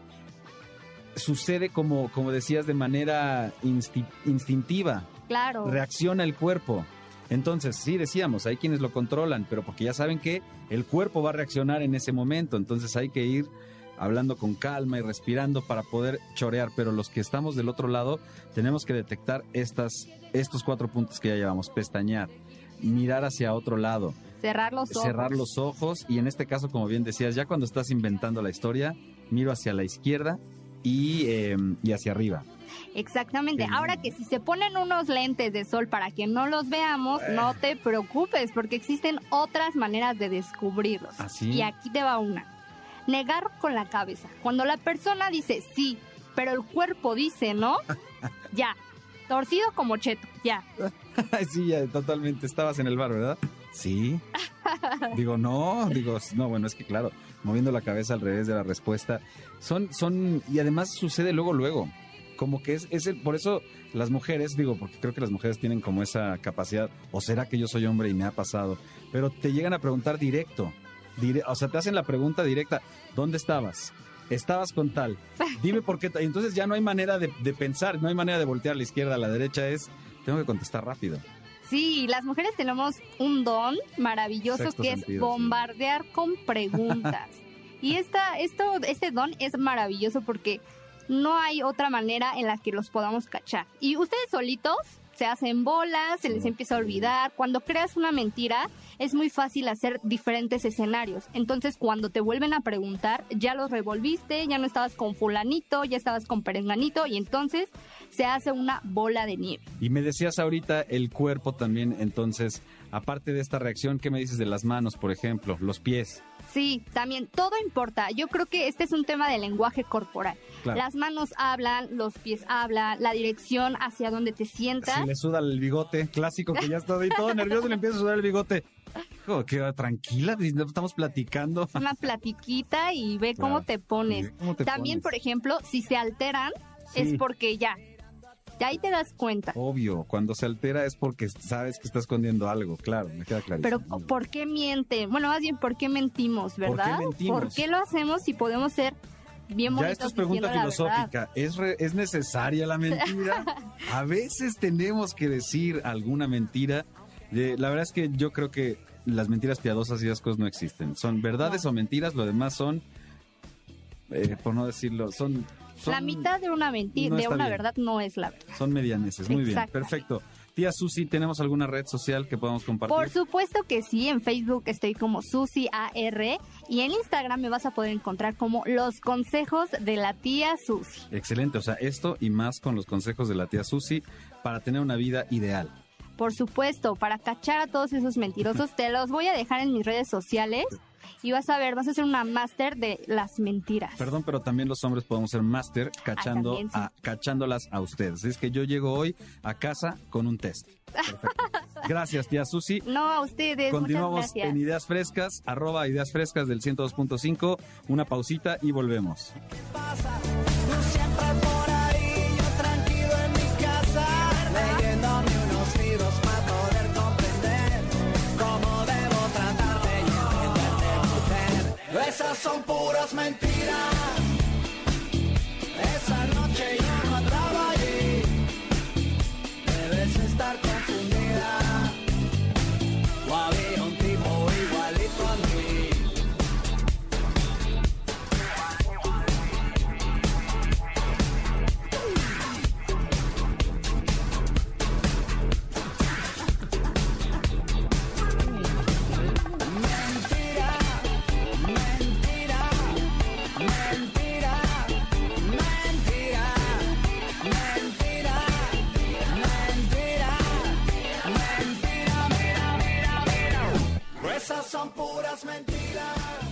sucede como, como decías, de manera insti- instintiva. Claro. Reacciona el cuerpo. Entonces, sí, decíamos, hay quienes lo controlan, pero porque ya saben que el cuerpo va a reaccionar en ese momento. Entonces hay que ir hablando con calma y respirando para poder chorear. Pero los que estamos del otro lado, tenemos que detectar estas, estos cuatro puntos que ya llevamos. Pestañear, mirar hacia otro lado, Cerrar los ojos. cerrar los ojos y en este caso, como bien decías, ya cuando estás inventando la historia, miro hacia la izquierda y, eh, y hacia arriba. Exactamente. Qué Ahora que si se ponen unos lentes de sol para que no los veamos, Eh. no te preocupes, porque existen otras maneras de descubrirlos. ¿Ah, sí? Y aquí te va una. Negar con la cabeza. Cuando la persona dice sí, pero el cuerpo dice no, ya. Torcido como cheto, ya. sí, ya, totalmente. Estabas en el bar, ¿verdad? Sí. Digo, no, digo, no, bueno, es que claro, moviendo la cabeza al revés de la respuesta. Son, son, y además sucede luego, luego. Como que es, es el, por eso las mujeres, digo, porque creo que las mujeres tienen como esa capacidad, o será que yo soy hombre y me ha pasado, pero te llegan a preguntar directo, dire- o sea, te hacen la pregunta directa, ¿dónde estabas? Estabas con tal, dime por qué, entonces ya no hay manera de, de pensar, no hay manera de voltear a la izquierda, a la derecha, es, tengo que contestar rápido. Sí, las mujeres tenemos un don maravilloso Sexto que sentido, es sí. bombardear con preguntas. y esta, esto, este don es maravilloso porque no hay otra manera en la que los podamos cachar. Y ustedes solitos se hacen bolas, se les empieza a olvidar. Cuando creas una mentira, es muy fácil hacer diferentes escenarios. Entonces, cuando te vuelven a preguntar, ya los revolviste, ya no estabas con fulanito, ya estabas con perenganito, y entonces se hace una bola de nieve. Y me decías ahorita el cuerpo también, entonces, aparte de esta reacción, ¿qué me dices de las manos, por ejemplo? Los pies. Sí, también todo importa. Yo creo que este es un tema de lenguaje corporal. Claro. Las manos hablan, los pies hablan, la dirección hacia donde te sientas. Si le suda el bigote, clásico que ya está ahí todo nervioso y le empieza a sudar el bigote. Hijo, que tranquila, estamos platicando. Una platiquita y ve cómo te pones. Sí, ¿cómo te También, pones? por ejemplo, si se alteran, Sí. es porque ya. De ahí te das cuenta. Obvio, cuando se altera es porque sabes que está escondiendo algo, claro, me queda clarísimo. Pero ¿por qué mienten? Bueno, más bien, ¿por qué mentimos, ¿Por qué verdad? mentimos? ¿Por qué lo hacemos si podemos ser bien Ya esto es pregunta verdad? filosófica. ¿Es, re- ¿Es necesaria la mentira? A veces tenemos que decir alguna mentira. Eh, la verdad es que yo creo que las mentiras piadosas y esas cosas no existen. Son verdades o mentiras, lo demás son, eh, por no decirlo, son... son La mitad de una mentira, no de una bien. verdad no es la verdad. Son medianeses. Muy bien, perfecto. Tía Susi, ¿tenemos alguna red social que podamos compartir? Por supuesto que sí, en Facebook estoy como Susi AR y en Instagram me vas a poder encontrar como los consejos de la tía Susi. Excelente, o sea, esto y más con los consejos de la tía Susi para tener una vida ideal. Por supuesto, para cachar a todos esos mentirosos, te los voy a dejar en mis redes sociales y vas a ver, vas a hacer una máster de las mentiras. Perdón, pero también los hombres podemos ser máster cachando también, sí. a, cachándolas a ustedes. Es que yo llego hoy a casa con un test. Perfecto. Gracias, tía Susi. No, a ustedes, Continuamos en Ideas Frescas, arroba Ideas Frescas del 102.5. Una pausita y volvemos. Tú siempre por Esas son puras mentiras. son puras mentiras.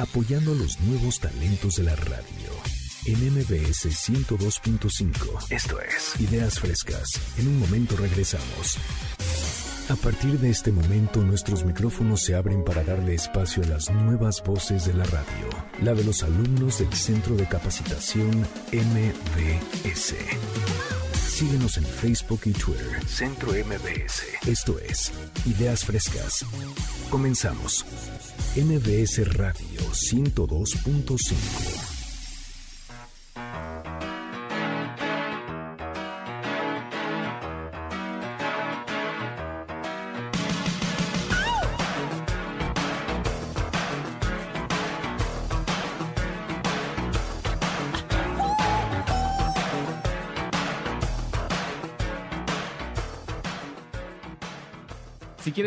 apoyando a los nuevos talentos de la radio. En MBS 102.5. Esto es Ideas Frescas. En un momento regresamos. A partir de este momento nuestros micrófonos se abren para darle espacio a las nuevas voces de la radio, la de los alumnos del Centro de Capacitación MBS. Síguenos en Facebook y Twitter, Centro MBS. Esto es Ideas Frescas. Comenzamos. MBS Radio 102.5.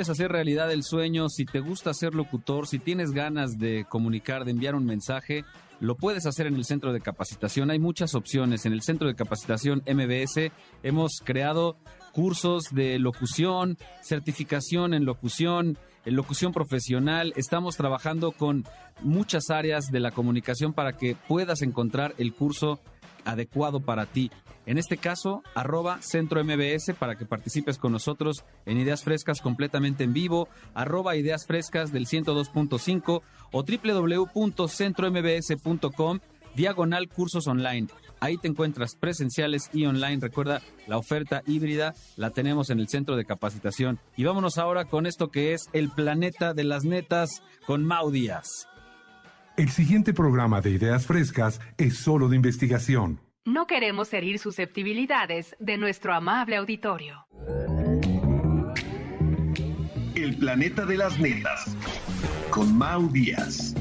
hacer realidad el sueño, si te gusta ser locutor, si tienes ganas de comunicar, de enviar un mensaje, lo puedes hacer en el centro de capacitación. Hay muchas opciones. En el centro de capacitación MBS hemos creado cursos de locución, certificación en locución, en locución profesional. Estamos trabajando con muchas áreas de la comunicación para que puedas encontrar el curso adecuado para ti. En este caso, arroba Centro MBS para que participes con nosotros en Ideas Frescas completamente en vivo, arroba Ideas Frescas del 102.5 o www.centrombs.com diagonal cursos online. Ahí te encuentras presenciales y online. Recuerda, la oferta híbrida la tenemos en el centro de capacitación. Y vámonos ahora con esto que es el planeta de las netas con Mau Díaz. El siguiente programa de Ideas Frescas es solo de investigación. No queremos herir susceptibilidades de nuestro amable auditorio. El planeta de las netas con Mau Díaz.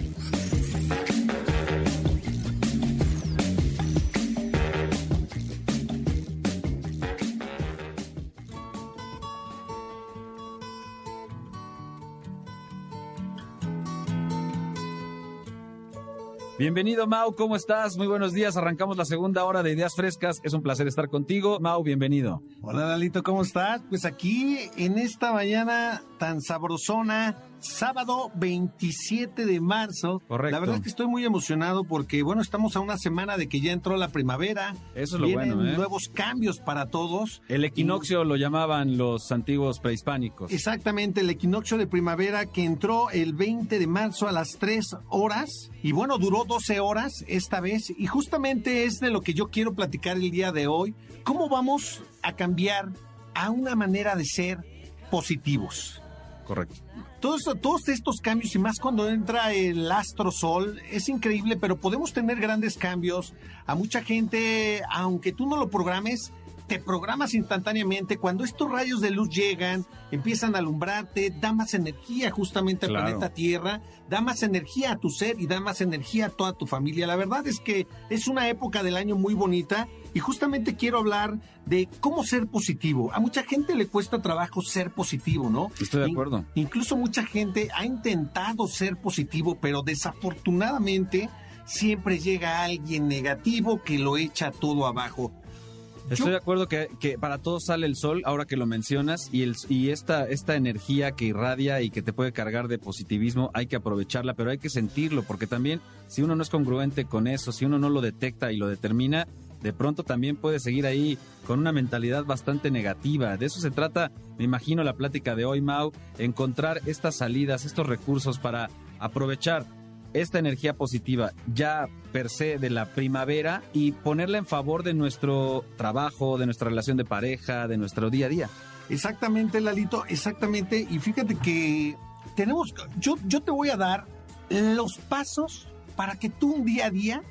Bienvenido Mau, ¿cómo estás? Muy buenos días. Arrancamos la segunda hora de Ideas Frescas. Es un placer estar contigo. Mau, bienvenido. Hola Lalito, ¿cómo estás? Pues aquí en esta mañana tan sabrosona, sábado 27 de marzo. Correcto. La verdad es que estoy muy emocionado porque, bueno, estamos a una semana de que ya entró la primavera. Eso es lo bueno, ¿eh? nuevos cambios para todos. El equinoccio lo llamaban los antiguos prehispánicos. Exactamente, el equinoccio de primavera que entró el 20 de marzo a las 3 horas y bueno, duró 12 horas esta vez y justamente es de lo que yo quiero platicar el día de hoy. ¿Cómo vamos a cambiar a una manera de ser positivos? Correcto. Todos, todos estos cambios y más cuando entra el astro sol es increíble, pero podemos tener grandes cambios. A mucha gente, aunque tú no lo programes, te programas instantáneamente. Cuando estos rayos de luz llegan, empiezan a alumbrarte, da más energía justamente al Claro. planeta Tierra, da más energía a tu ser y da más energía a toda tu familia. La verdad es que es una época del año muy bonita y justamente quiero hablar de cómo ser positivo. A mucha gente le cuesta trabajo ser positivo, ¿no? Estoy de In- acuerdo. Incluso mucha gente ha intentado ser positivo, pero desafortunadamente siempre llega alguien negativo que lo echa todo abajo. Estoy de acuerdo que, que para todos sale el sol, ahora que lo mencionas, y, el, y esta, esta energía que irradia y que te puede cargar de positivismo, hay que aprovecharla, pero hay que sentirlo, porque también si uno no es congruente con eso, si uno no lo detecta y lo determina, de pronto también puede seguir ahí con una mentalidad bastante negativa. De eso se trata, me imagino, la plática de hoy, Mau, encontrar estas salidas, estos recursos para aprovechar esta energía positiva ya per se de la primavera y ponerla en favor de nuestro trabajo, de nuestra relación de pareja, de nuestro día a día. Exactamente, Lalito, exactamente. Y fíjate que tenemos, yo, yo te voy a dar los pasos para que tú un día a día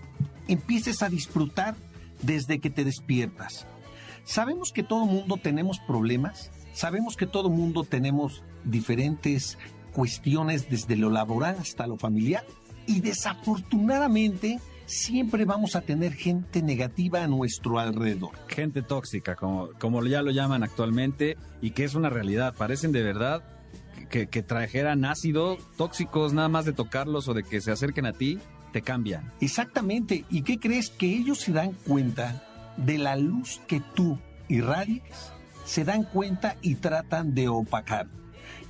empieces a disfrutar desde que te despiertas. Sabemos que todo mundo tenemos problemas, sabemos que todo mundo tenemos diferentes cuestiones desde lo laboral hasta lo familiar y desafortunadamente siempre vamos a tener gente negativa a nuestro alrededor. Gente tóxica, como, como ya lo llaman actualmente, y que es una realidad. Parecen de verdad que, que trajeran ácido, tóxicos, nada más de tocarlos o de que se acerquen a ti, te cambian. Exactamente. ¿Y qué crees? Que ellos se dan cuenta de la luz que tú irradias, se dan cuenta y tratan de opacar.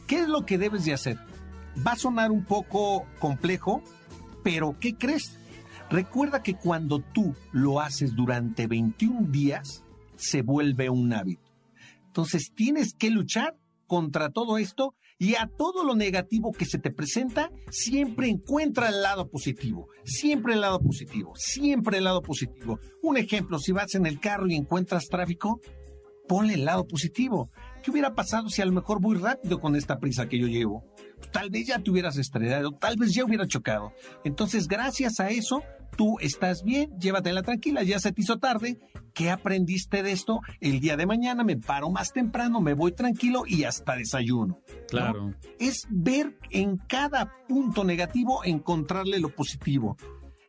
¿Qué es lo que debes de hacer? Va a sonar un poco complejo, pero ¿qué crees? Recuerda que cuando tú lo haces durante 21 días, se vuelve un hábito. Entonces tienes que luchar contra todo esto y a todo lo negativo que se te presenta, siempre encuentra el lado positivo. Siempre el lado positivo. Siempre el lado positivo. Un ejemplo, si vas en el carro y encuentras tráfico, ponle el lado positivo. ¿Qué hubiera pasado si a lo mejor voy rápido con esta prisa que yo llevo? Tal vez ya te hubieras estrellado, tal vez ya hubiera chocado. Entonces, gracias a eso, tú estás bien, llévatela tranquila, ya se te hizo tarde. ¿Qué aprendiste de esto? El día de mañana me paro más temprano, me voy tranquilo y hasta desayuno. ¿no? Claro. Es ver en cada punto negativo, encontrarle lo positivo.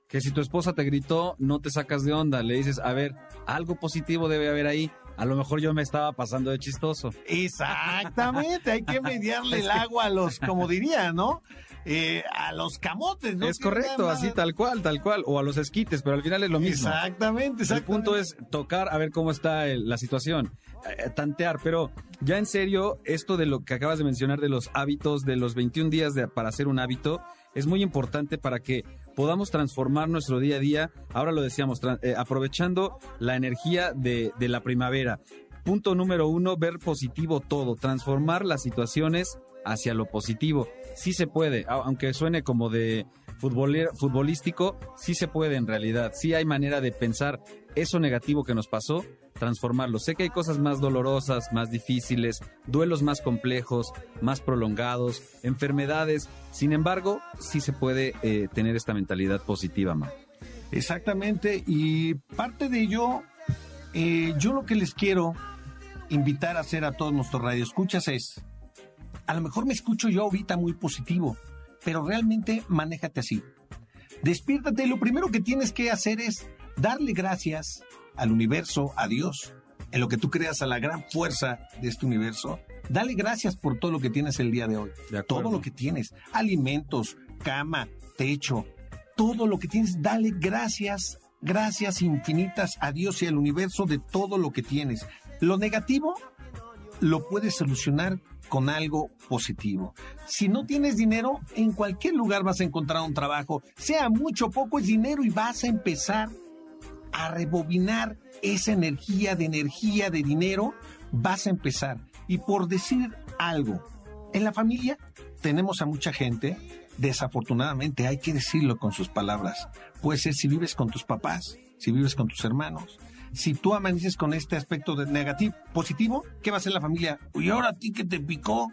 Que si tu esposa te gritó, no te sacas de onda, le dices, a ver, algo positivo debe haber ahí. A lo mejor yo me estaba pasando de chistoso. Exactamente, hay que mediarle el agua a los, como diría, ¿no? Eh, a los camotes, ¿no? Es correcto, así tal cual, tal cual. O a los esquites, pero al final es lo mismo. Exactamente, El punto es tocar a ver cómo está el- la situación, eh, tantear, pero ya en serio, esto de lo que acabas de mencionar de los hábitos, de los 21 días de- para hacer un hábito, es muy importante para que podamos transformar nuestro día a día, ahora lo decíamos, eh, aprovechando la energía de, de la primavera. Punto número uno, ver positivo todo, transformar las situaciones hacia lo positivo. Sí se puede, aunque suene como de futbolístico, sí se puede en realidad. Sí hay manera de pensar eso negativo que nos pasó, transformarlo. Sé que hay cosas más dolorosas, más difíciles, duelos más complejos, más prolongados, enfermedades. Sin embargo, sí se puede eh, tener esta mentalidad positiva, ma. Exactamente, y parte de ello, eh, yo lo que les quiero invitar a hacer a todos nuestros radioescuchas es, a lo mejor me escucho yo ahorita muy positivo, pero realmente manéjate así. Despiértate, lo primero que tienes que hacer es darle gracias al universo, a Dios, en lo que tú creas a la gran fuerza de este universo. Dale gracias por todo lo que tienes el día de hoy. todo lo que tienes, alimentos, cama, techo, todo lo que tienes, dale gracias, gracias infinitas a Dios y al universo de todo lo que tienes. Lo negativo lo puedes solucionar con algo positivo. Si no tienes dinero, en cualquier lugar vas a encontrar un trabajo, sea mucho o poco es dinero y vas a empezar a rebobinar esa energía de energía de dinero, vas a empezar. Y por decir algo, en la familia tenemos a mucha gente, desafortunadamente hay que decirlo con sus palabras. Puede ser si vives con tus papás, si vives con tus hermanos. Si tú amaneces con este aspecto de negativo, positivo, ¿qué va a hacer la familia? Y ahora a ti que te picó,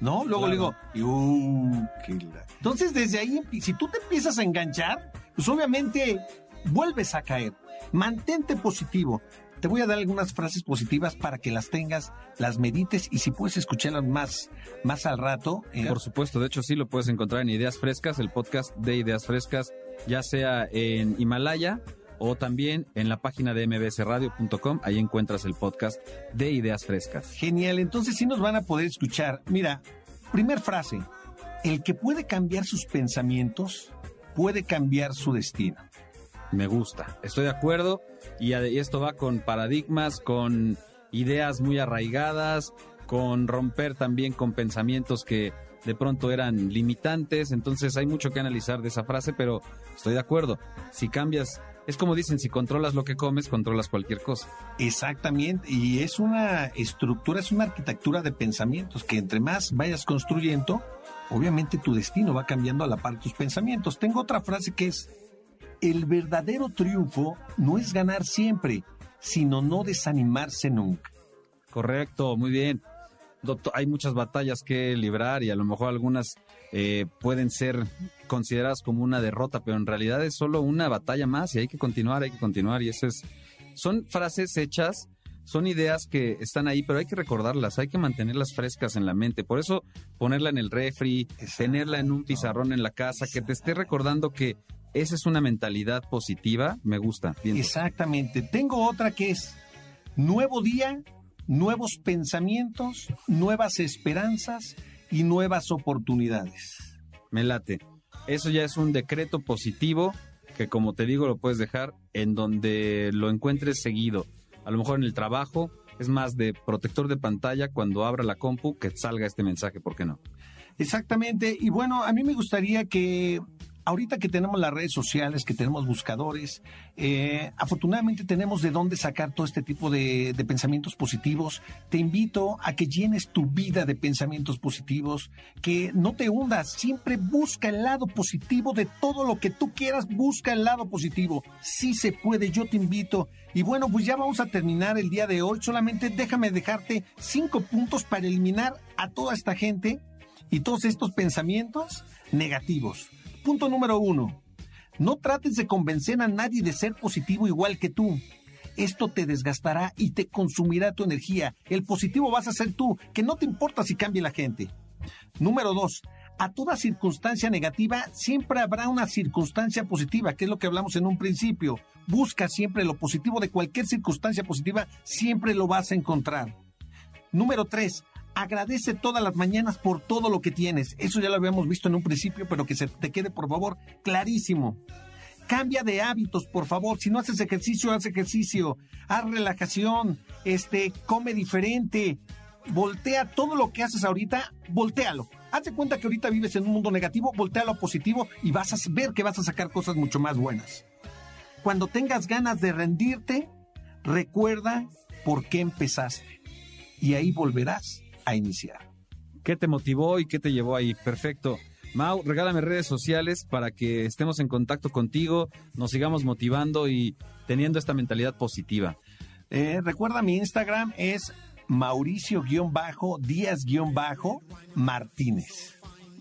¿no? Luego le digo, uh, qué la- Entonces, desde ahí, si tú te empiezas a enganchar, pues obviamente vuelves a caer. Mantente positivo. Te voy a dar algunas frases positivas para que las tengas, las medites y si puedes escucharlas más, más al rato. eh, Por supuesto, de hecho sí lo puedes encontrar en Ideas Frescas, el podcast de Ideas Frescas, ya sea en Himalaya o también en la página de mbsradio.com, ahí encuentras el podcast de Ideas Frescas. Genial, entonces sí nos van a poder escuchar. Mira, primer frase, el que puede cambiar sus pensamientos puede cambiar su destino. Me gusta, estoy de acuerdo. Y esto va con paradigmas, con ideas muy arraigadas, con romper también con pensamientos que de pronto eran limitantes, entonces hay mucho que analizar de esa frase, pero estoy de acuerdo, si cambias, es como dicen, si controlas lo que comes, controlas cualquier cosa. Exactamente, y es una estructura, es una arquitectura de pensamientos que entre más vayas construyendo, obviamente tu destino va cambiando a la par de tus pensamientos. Tengo otra frase que es, el verdadero triunfo no es ganar siempre, sino no desanimarse nunca. Correcto, muy bien. Doctor, hay muchas batallas que librar y a lo mejor algunas eh, pueden ser consideradas como una derrota, pero en realidad es solo una batalla más y hay que continuar, hay que continuar y eso es... Son frases hechas, son ideas que están ahí, pero hay que recordarlas, hay que mantenerlas frescas en la mente. Por eso ponerla en el refri, tenerla en un pizarrón en la casa, que te esté recordando que esa es una mentalidad positiva, me gusta. Exactamente. Tengo otra que es nuevo día, nuevos pensamientos, nuevas esperanzas y nuevas oportunidades. Me late. Eso ya es un decreto positivo que como te digo lo puedes dejar en donde lo encuentres seguido. A lo mejor en el trabajo es más de protector de pantalla cuando abra la compu que salga este mensaje, ¿por qué no? Exactamente. Y bueno, a mí me gustaría que ahorita que tenemos las redes sociales, que tenemos buscadores, eh, afortunadamente tenemos de dónde sacar todo este tipo de, pensamientos positivos. Te invito a que llenes tu vida de pensamientos positivos, que no te hundas, siempre busca el lado positivo de todo lo que tú quieras, busca el lado positivo. Sí se puede, yo te invito. Y bueno, pues ya vamos a terminar el día de hoy. Solamente déjame dejarte cinco puntos para eliminar a toda esta gente y todos estos pensamientos negativos. Punto número uno. No trates de convencer a nadie de ser positivo igual que tú. Esto te desgastará y te consumirá tu energía. El positivo vas a ser tú, que no te importa si cambie la gente. Número dos. a toda circunstancia negativa siempre habrá una circunstancia positiva, que es lo que hablamos en un principio. Busca siempre lo positivo de cualquier circunstancia positiva, siempre lo vas a encontrar. Número tres, agradece todas las mañanas por todo lo que tienes. Eso ya lo habíamos visto en un principio, pero que se te quede por favor clarísimo. Cambia de hábitos, por favor. Si no haces ejercicio, haz ejercicio. Haz relajación. Este, come diferente. Voltea todo lo que haces ahorita, voltealo. Hazte cuenta que ahorita vives en un mundo negativo, voltealo a positivo y vas a ver que vas a sacar cosas mucho más buenas. Cuando tengas ganas de rendirte, recuerda por qué empezaste. Y ahí volverás iniciar. ¿Qué te motivó y qué te llevó ahí? Perfecto. Mau, regálame redes sociales para que estemos en contacto contigo, nos sigamos motivando y teniendo esta mentalidad positiva. Eh, recuerda, mi Instagram es Mauricio-Díaz-Martínez.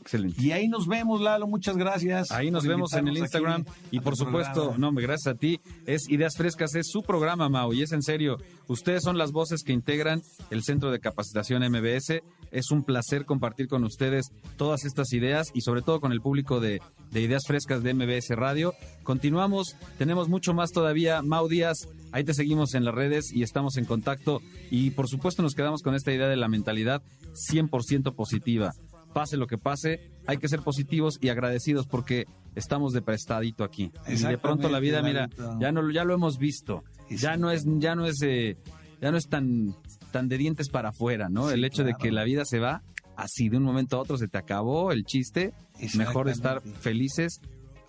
Excelente. Y ahí nos vemos, Lalo. Muchas gracias. Ahí nos vemos en el Instagram y por supuesto, programa. no, gracias a ti. Es Ideas Frescas, es su programa, Mau, y es en serio. Ustedes son las voces que integran el Centro de Capacitación MBS. Es un placer compartir con ustedes todas estas ideas y sobre todo con el público de, de Ideas Frescas de MBS Radio. Continuamos, tenemos mucho más todavía. Mau Díaz, ahí te seguimos en las redes y estamos en contacto. Y por supuesto nos quedamos con esta idea de la mentalidad 100% positiva. Pase lo que pase, hay que ser positivos y agradecidos porque estamos de prestadito aquí. Y de pronto la vida, mira, ya no ya lo hemos visto. Ya no es ya no es eh, ya no es tan tan de dientes para afuera, ¿no? Sí, el hecho de que la vida se va así de un momento a otro se te acabó el chiste, mejor estar felices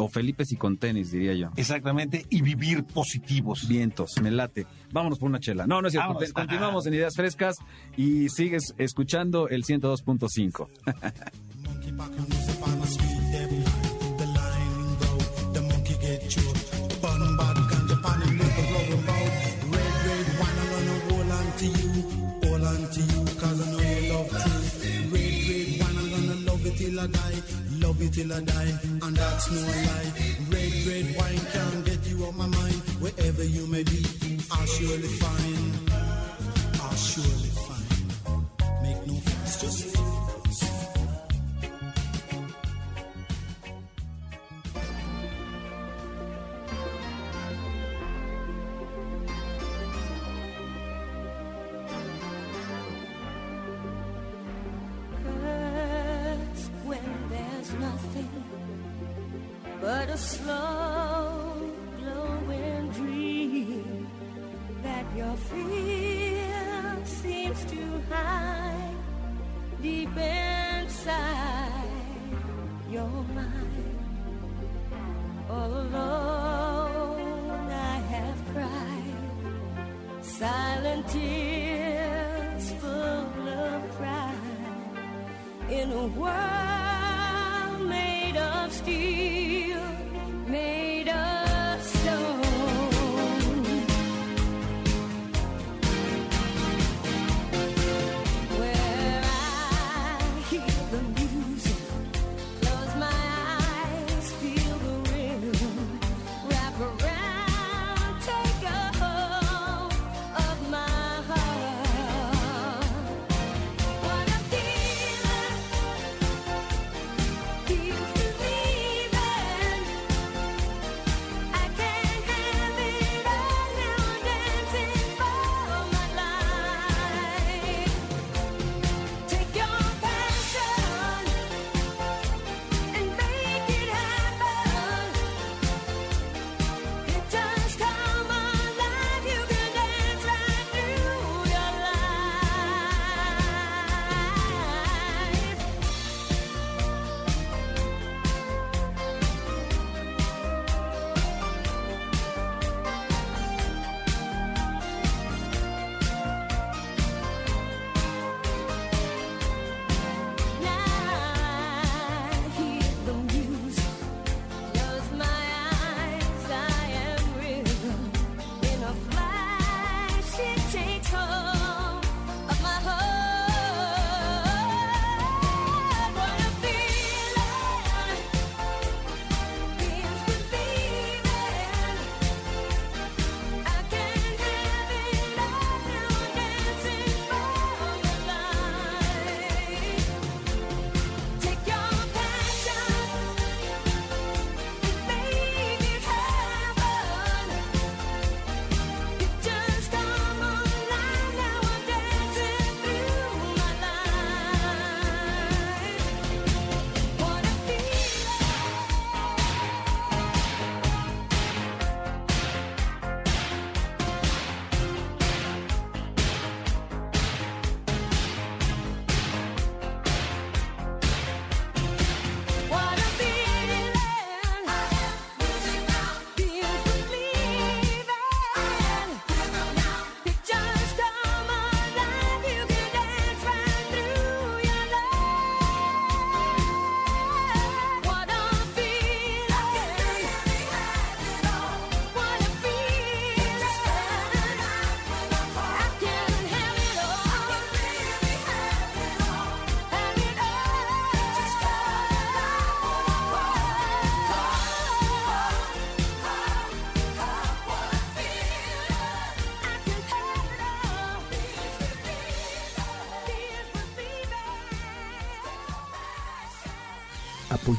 o Felipes y con tenis, diría yo. Exactamente, y vivir positivos. Vientos, me late. Vámonos por una chela. No, no es cierto. Vámonos. Continuamos en Ideas Frescas y sigues escuchando el 102.5. monkey back on his upon a speed them the line go the monkey get choked bun bad ganja pan and make a rubber bout red red wine I'm gonna hold on to you hold on to you cause I know you love truth red red wine I'm gonna love it till I die love it till I die and that's no lie. Red red wine can get you off my mind. Wherever you may be I'll surely find. I'll surely find. Make no fuss just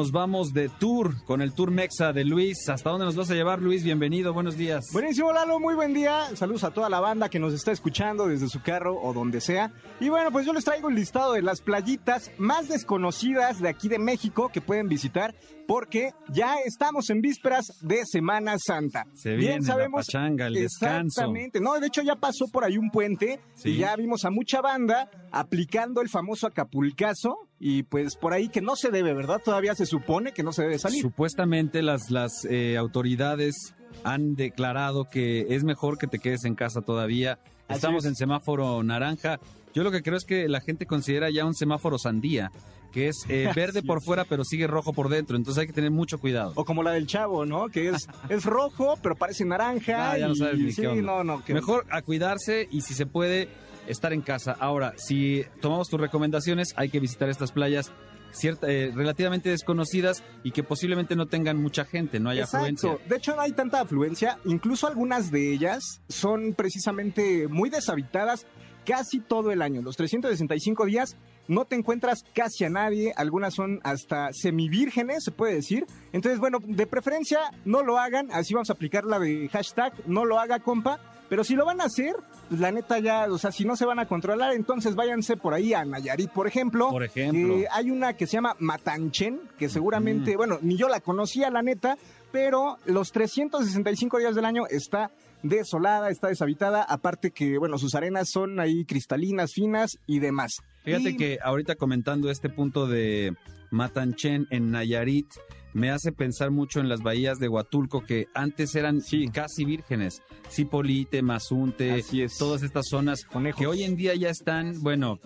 Nos vamos de tour con el Tour Mexa de Luis. ¿Hasta dónde nos vas a llevar, Luis? Bienvenido, buenos días. Buenísimo, Lalo, muy buen día. Saludos a toda la banda que nos está escuchando desde su carro o donde sea. Y bueno, pues yo les traigo el listado de las playitas más desconocidas de aquí de México que pueden visitar porque ya estamos en vísperas de Semana Santa. Se viene la pachanga, el descanso. Exactamente. No, de hecho ya pasó por ahí un puente Sí. y ya vimos a mucha banda aplicando el famoso acapulcazo y pues por ahí que no se debe, ¿verdad? Todavía se supone que no se debe salir. Supuestamente las, las eh, autoridades han declarado que es mejor que te quedes en casa todavía. Así Estamos es. en semáforo naranja. Yo lo que creo es que la gente considera ya un semáforo sandía, que es eh, verde por fuera pero sigue rojo por dentro. Entonces hay que tener mucho cuidado. O como la del chavo, ¿no? Que es, es rojo, pero parece naranja. Ah, ya no sabes ni sí, qué onda. no, no. que- Mejor a cuidarse y si se puede estar en casa. Ahora, si tomamos tus recomendaciones, hay que visitar estas playas cierta, eh, relativamente desconocidas y que posiblemente no tengan mucha gente, no haya afluencia. De hecho, no hay tanta afluencia. Incluso algunas de ellas son precisamente muy deshabitadas casi todo el año. Los 365 días no te encuentras casi a nadie. Algunas son hasta semivírgenes, se puede decir. Entonces, bueno, de preferencia no lo hagan. Así vamos a aplicar la de hashtag no lo haga, compa. Pero si lo van a hacer, la neta ya, o sea, si no se van a controlar, entonces váyanse por ahí a Nayarit, por ejemplo. Por ejemplo. Eh, hay una que se llama Matanchen, que seguramente, bueno, ni yo la conocía, la neta, pero los 365 días del año está desolada, está deshabitada, aparte que, bueno, sus arenas son ahí cristalinas, finas y demás. Fíjate Y- que ahorita comentando este punto de Matanchen en Nayarit, me hace pensar mucho en las bahías de Huatulco que antes eran casi vírgenes. Cipolite, Mazunte, todas estas zonas que hoy en día ya están, bueno,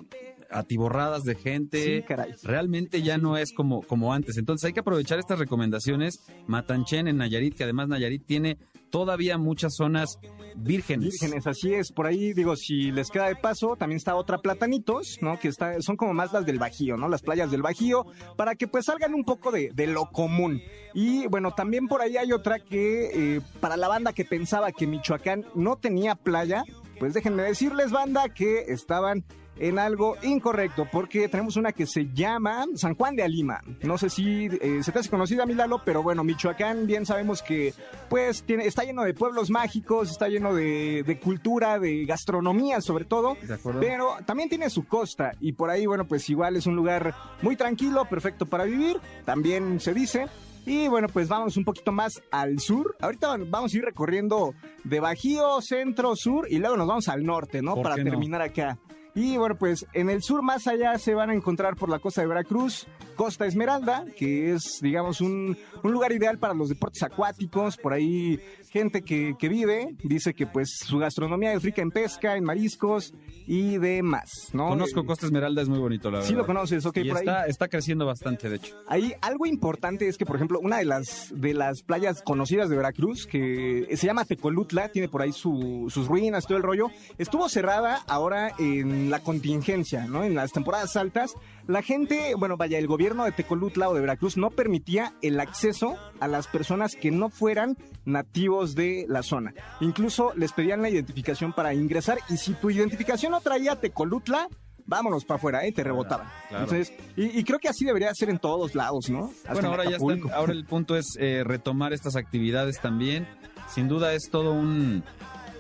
atiborradas de gente. Sí, caray. Realmente ya no es como, como antes. Entonces hay que aprovechar estas recomendaciones. Matanchen en Nayarit, que además Nayarit tiene todavía muchas zonas vírgenes. Vírgenes, así es. Por ahí, digo, si les queda de paso, también está otra Platanitos, ¿no? Que está, son como más las del Bajío, ¿no? Las playas del Bajío, para que pues salgan un poco de, de lo común. Y bueno, también por ahí hay otra que, eh, para la banda que pensaba que Michoacán no tenía playa, pues déjenme decirles, banda, que estaban en algo incorrecto, porque tenemos una que se llama San Juan de Alima. No sé si eh, se te hace conocida, Milalo, pero bueno, Michoacán bien sabemos que pues tiene, está lleno de pueblos mágicos, está lleno de, de cultura, de gastronomía sobre todo, De pero también tiene su costa y por ahí, bueno, pues igual es un lugar muy tranquilo, perfecto para vivir, también se dice. Y bueno, pues vamos un poquito más al sur. Ahorita vamos a ir recorriendo de Bajío, centro, sur y luego nos vamos al norte, ¿no? ¿Por Para no? terminar acá. Y bueno, pues en el sur más allá se van a encontrar por la costa de Veracruz, Costa Esmeralda, que es, digamos, un, un lugar ideal para los deportes acuáticos. Por ahí gente que, que vive dice que pues su gastronomía es rica en pesca, en mariscos y demás, ¿no? Conozco Eh, Costa Esmeralda, es muy bonito, la verdad. Sí lo conoces, ok, Y por ahí. está, está creciendo bastante, de hecho. Ahí algo importante es que, por ejemplo, una de las, de las playas conocidas de Veracruz, que se llama Tecolutla, tiene por ahí su- sus ruinas, todo el rollo, estuvo cerrada ahora en la contingencia, ¿no? En las temporadas altas. La gente, bueno, vaya, el gobierno de Tecolutla o de Veracruz no permitía el acceso a las personas que no fueran nativos de la zona. Incluso les pedían la identificación para ingresar y si tu identificación no traía Tecolutla, vámonos para afuera, ¿eh? Te rebotaban. claro. Entonces, y, y creo que así debería ser en todos lados, ¿no? Hasta Bueno, en ahora ya están, ahora el punto es eh, retomar estas actividades también. Sin duda es todo un,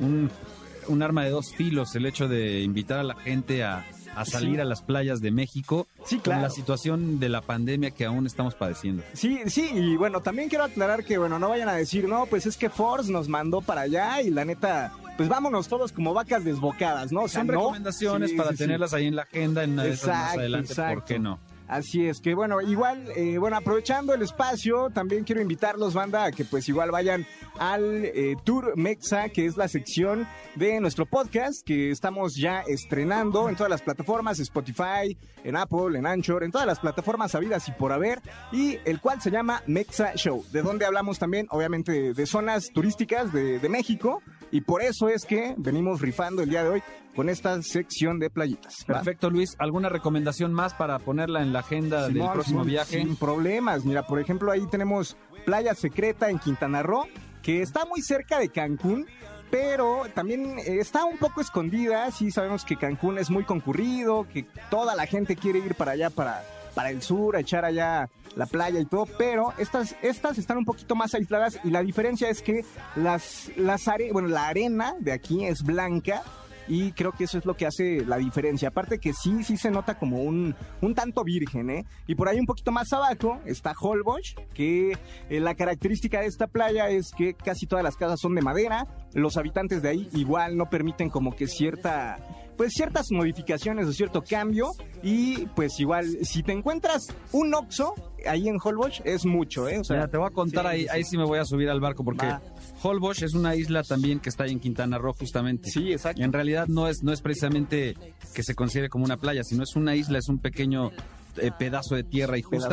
un, un arma de dos filos el hecho de invitar a la gente a, a salir Sí. a las playas de México Sí, con claro. la situación de la pandemia que aún estamos padeciendo. Sí, sí, y bueno, también quiero aclarar que, bueno, no vayan a decir, no, pues es que Force nos mandó para allá y la neta, pues vámonos todos como vacas desbocadas, ¿no? O sea, Son no. recomendaciones Sí, para tenerlas ahí en la agenda en una de esas más Exacto, adelante, ¿por exacto. qué no? Así es, que bueno, igual, eh, bueno, aprovechando el espacio, también quiero invitarlos, banda, a que pues igual vayan al eh, Tour Mexa, que es la sección de nuestro podcast, que estamos ya estrenando en todas las plataformas, Spotify, en Apple, en Anchor, en todas las plataformas habidas y por haber, y el cual se llama Mexa Show, de donde hablamos también, obviamente, de, zonas turísticas de, de México, y por eso es que venimos rifando el día de hoy con esta sección de playitas. ¿va? Perfecto, Luis. ¿Alguna recomendación más para ponerla en la agenda del próximo sin- viaje? Sin problemas. Mira, por ejemplo, ahí tenemos Playa Secreta en Quintana Roo, que está muy cerca de Cancún. Pero también está un poco escondida. Sí, sabemos que Cancún es muy concurrido, que toda la gente quiere ir para allá, para, para el sur, a echar allá la playa y todo. Pero estas, estas están un poquito más aisladas y la diferencia es que las, las are- bueno, la arena de aquí es blanca y creo que eso es lo que hace la diferencia. Aparte que sí, sí se nota como un, un tanto virgen, ¿eh? Y por ahí un poquito más abajo está Holbox, que eh, la característica de esta playa es que casi todas las casas son de madera. Los habitantes de ahí igual no permiten como que cierta pues ciertas modificaciones o cierto cambio y pues igual si te encuentras un Oxxo ahí en Holbox es mucho, ¿eh? O sea, Mira, te voy a contar sí, ahí, sí, ahí sí me voy a subir al barco porque Va. Holbox es una isla también que está ahí en Quintana Roo justamente. Sí, exacto. Y en realidad no es, no es precisamente que se considere como una playa, sino es una isla, es un pequeño eh, pedazo de tierra y Pedazo.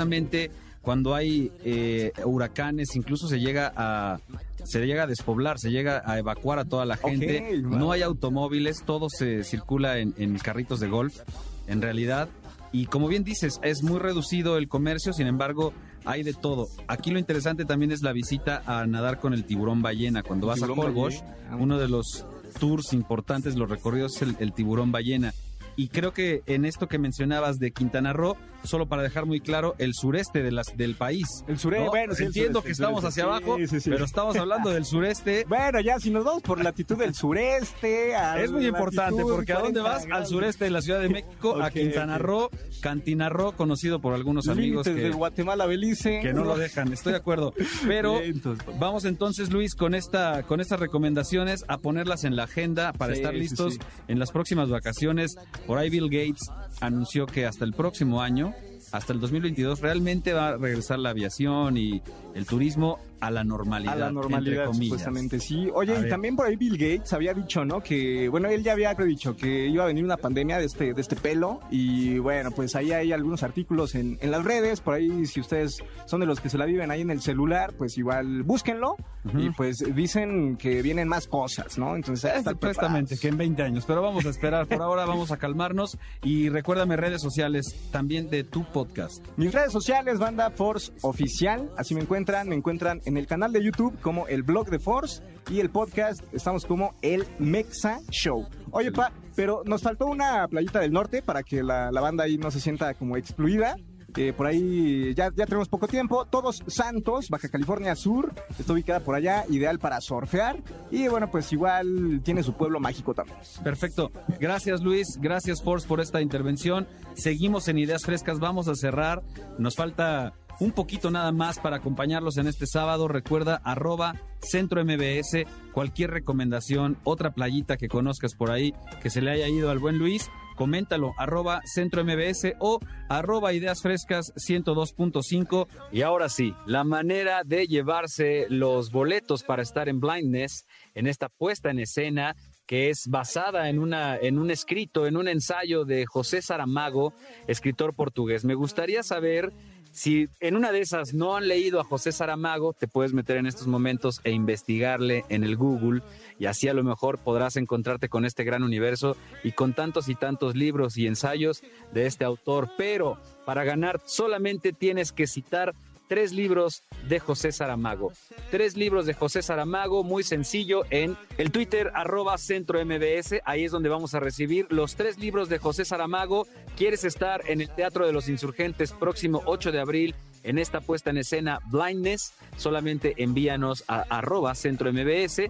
Cuando hay eh, huracanes incluso se llega a se llega a despoblar, se llega a evacuar a toda la gente, wow. no hay automóviles, todo se circula en, en carritos de golf, en realidad. Y como bien dices, es muy reducido el comercio, sin embargo, hay de todo. Aquí lo interesante también es la visita a nadar con el tiburón ballena. Cuando vas a Holbox. Ah. uno de los tours importantes, los recorridos es el, el tiburón ballena. Y creo que en esto que mencionabas de Quintana Roo, solo para dejar muy claro, el sureste de las, del país. El sureste, ¿no? bueno, sí, Entiendo sureste, que estamos sureste. hacia Sí, abajo, sí, pero estamos hablando del sureste. Bueno, ya si nos vamos por latitud del sureste. Es muy importante porque ¿a dónde 40 vas? Al sureste de la Ciudad de México, a Quintana. Roo, Cantina Roo, conocido por algunos amigos Límites que, de Guatemala, Belice. que no lo dejan. Estoy de acuerdo. Pero vamos entonces, Luis, con esta con estas recomendaciones a ponerlas en la agenda para estar listos en las próximas vacaciones. Por ahí Bill Gates anunció que hasta el próximo año, hasta el 2022, realmente va a regresar la aviación y el turismo a la normalidad. A la normalidad, entre supuestamente, sí. Oye, A y ver. también por ahí Bill Gates había dicho, ¿no? Que, bueno, él ya había predicho que iba a venir una pandemia de este, de este pelo. Y bueno, pues ahí hay algunos artículos en, en las redes. Por ahí, si ustedes son de los que se la viven ahí en el celular, pues igual búsquenlo. Y pues dicen que vienen más cosas, ¿no? Entonces, Supuestamente, que en 20 años, pero vamos a esperar. Por ahora vamos a calmarnos y recuérdame redes sociales también de tu podcast. Mis redes sociales, banda Force Oficial, así me encuentran, me encuentran en el canal de YouTube como el blog de Force y el podcast estamos como el Mexa Show. Oye, pa, pero nos faltó una playita del norte para que la, la banda ahí no se sienta como excluida. Eh, por ahí ya, ya tenemos poco tiempo. Todos Santos, Baja California Sur, está ubicada por allá, ideal para surfear. Y bueno, pues igual tiene su pueblo mágico también. Perfecto. Gracias Luis, gracias Force por esta intervención. Seguimos en Ideas Frescas, vamos a cerrar. Nos falta un poquito nada más para acompañarlos en este sábado. Recuerda arroba Centro MBS, cualquier recomendación, otra playita que conozcas por ahí que se le haya ido al buen Luis. Coméntalo, arroba Centro MBS o arroba Ideas Frescas 102.5. Y ahora sí, la manera de llevarse los boletos para estar en Blindness, en esta puesta en escena que es basada en, una, en un escrito, en un ensayo de José Saramago, escritor portugués. Me gustaría saber si en una de esas no han leído a José Saramago, te puedes meter en estos momentos e investigarle en el Google y así a lo mejor podrás encontrarte con este gran universo y con tantos y tantos libros y ensayos de este autor. Pero para ganar solamente tienes que citar tres libros de José Saramago. Tres libros de José Saramago, muy sencillo, en el Twitter arroba centro MBS. Ahí es donde vamos a recibir los tres libros de José Saramago. ¿Quieres estar en el Teatro de los Insurgentes próximo 8 de abril? En esta puesta en escena Blindness, solamente envíanos a arroba centro MBS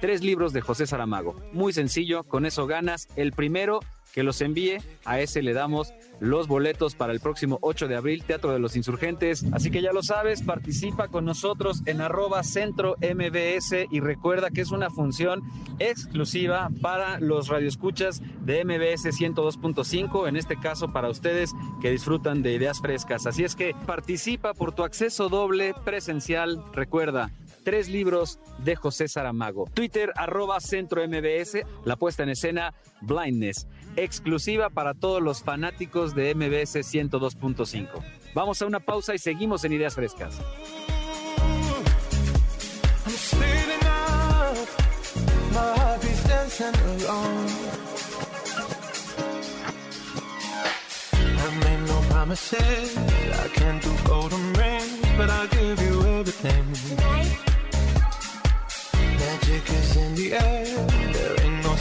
tres libros de José Saramago. Muy sencillo, con eso ganas. El primero, que los envíe. A ese le damos los boletos para el próximo 8 de abril, Teatro de los Insurgentes. Así que ya lo sabes, participa con nosotros en arroba centro MBS y recuerda que es una función exclusiva para los radioescuchas de MBS 102.5, en este caso para ustedes que disfrutan de ideas frescas. Así es que participa por tu acceso doble presencial. Recuerda, tres libros de José Saramago. Twitter, arroba centro MBS, la puesta en escena Blindness, exclusiva para todos los fanáticos de MBS 102.5. Vamos a una pausa y seguimos en Ideas Frescas.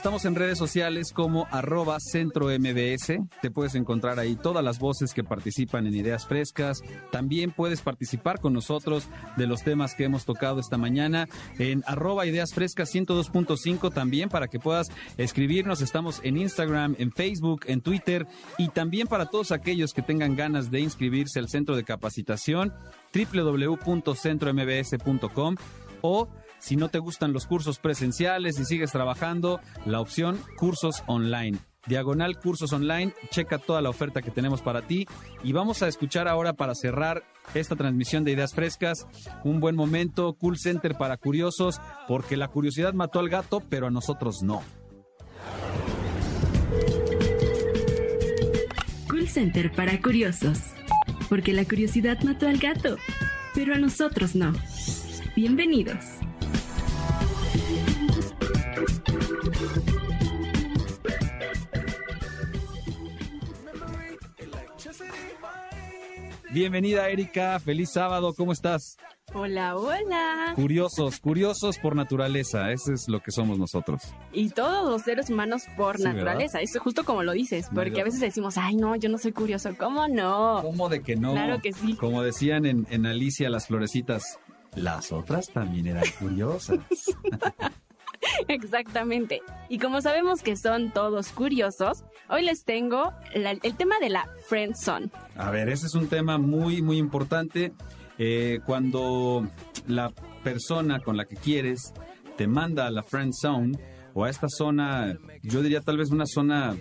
Estamos en redes sociales como arroba centro MBS. Te puedes encontrar ahí todas las voces que participan en Ideas Frescas. También puedes participar con nosotros de los temas que hemos tocado esta mañana en arroba Ideas Frescas 102.5 también para que puedas escribirnos. Estamos en Instagram, en Facebook, en Twitter y también para todos aquellos que tengan ganas de inscribirse al centro de capacitación www.centrombs.com o si no te gustan los cursos presenciales y sigues trabajando, la opción cursos online. Diagonal cursos online, checa toda la oferta que tenemos para ti y vamos a escuchar ahora para cerrar esta transmisión de ideas frescas, un buen momento, cool center para curiosos, porque la curiosidad mató al gato, pero a nosotros no. Cool Center para curiosos. Porque la curiosidad mató al gato, pero a nosotros no. Bienvenidos. Bienvenida Erika, feliz sábado, ¿cómo estás? Hola, hola. Curiosos, curiosos por naturaleza, eso es lo que somos nosotros. Y todos los seres humanos por Sí, naturaleza, es justo como lo dices, porque a veces decimos, ay no, yo no soy curioso, ¿cómo no? ¿Cómo de que no? Claro que sí. Como decían en, en Alicia las florecitas, las otras también eran curiosas. Exactamente. Y como sabemos que son todos curiosos, hoy les tengo el tema de la friend zone. A ver, ese es un tema muy, muy importante. Eh, cuando la persona con la que quieres te manda a la friend zone o a esta zona, yo diría tal vez una zona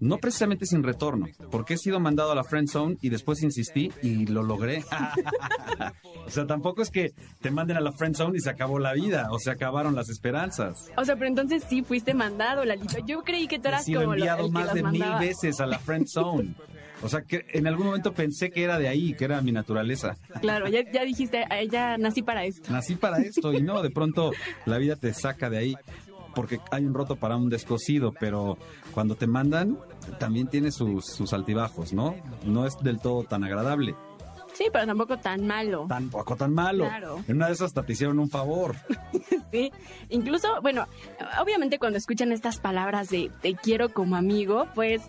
no precisamente sin retorno, porque he sido mandado a la friend zone y después insistí y lo logré. o sea, tampoco es que te manden a la friend zone y se acabó la vida o se acabaron las esperanzas. O sea, pero entonces sí fuiste mandado, Lalito. Yo creí que tú He eras sido como lo- enviado el que más de mil veces a la friend zone. O sea, que en algún momento pensé que era de ahí, que era mi naturaleza. Claro, ya, ya dijiste, "Ay, ya nací para esto. Nací para esto y no, de pronto la vida te saca de ahí porque hay un roto para un descosido, pero cuando te mandan también tiene sus, sus altibajos, ¿no? No es del todo tan agradable, Sí, pero tampoco tan malo. tampoco tan malo. Claro. En una de esas hasta te hicieron un favor. Sí, incluso, bueno, obviamente cuando escuchan estas palabras de te quiero como amigo, pues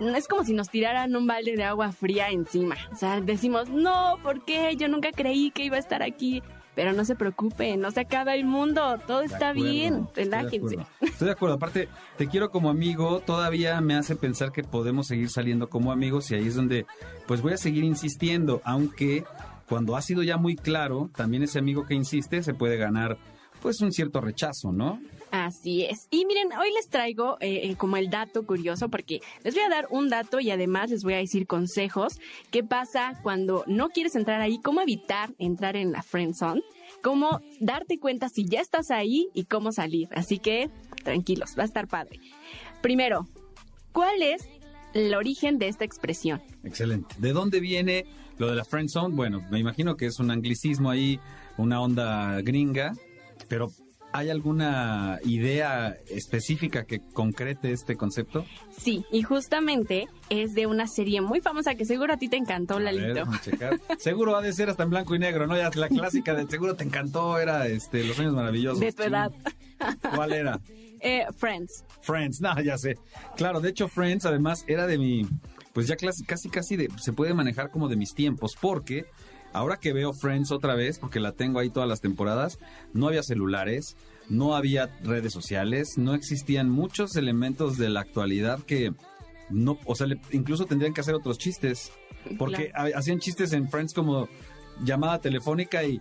es como si nos tiraran un balde de agua fría encima. O sea, decimos, no, ¿por qué? Yo nunca creí que iba a estar aquí. Pero no se preocupen, no se acaba el mundo, todo De está acuerdo, bien, estoy de relájense. Estoy de acuerdo. Aparte, te quiero como amigo, todavía me hace pensar que podemos seguir saliendo como amigos y ahí es donde, pues voy a seguir insistiendo, aunque cuando ha sido ya muy claro, también ese amigo que insiste se puede ganar, pues un cierto rechazo, ¿no? Así es. Y miren, hoy les traigo eh, eh, como el dato curioso porque les voy a dar un dato y además les voy a decir consejos. ¿Qué pasa cuando no quieres entrar ahí? ¿Cómo evitar entrar en la friend zone? ¿Cómo darte cuenta si ya estás ahí y cómo salir? Así que tranquilos, va a estar padre. Primero, ¿cuál es el origen de esta expresión? Excelente. ¿De dónde viene lo de la friend zone? Bueno, me imagino que es un anglicismo ahí, una onda gringa, pero ¿hay alguna idea específica que concrete este concepto? Sí, y justamente es de una serie muy famosa que seguro a ti te encantó, A Lalito. checar. Seguro ha de ser hasta en blanco y negro, ¿no? Ya la clásica de seguro te encantó era este Los Años Maravillosos. De tu edad. ¿Cuál era? Eh, Friends. Friends, no, ya sé. Claro, de hecho Friends además era de mi, pues ya casi casi de, se puede manejar como de mis tiempos, porque ahora que veo Friends otra vez, porque la tengo ahí todas las temporadas, no había celulares, no había redes sociales, no existían muchos elementos de la actualidad que no, o sea, le- incluso tendrían que hacer otros chistes, porque ha- hacían chistes en Friends como llamada telefónica y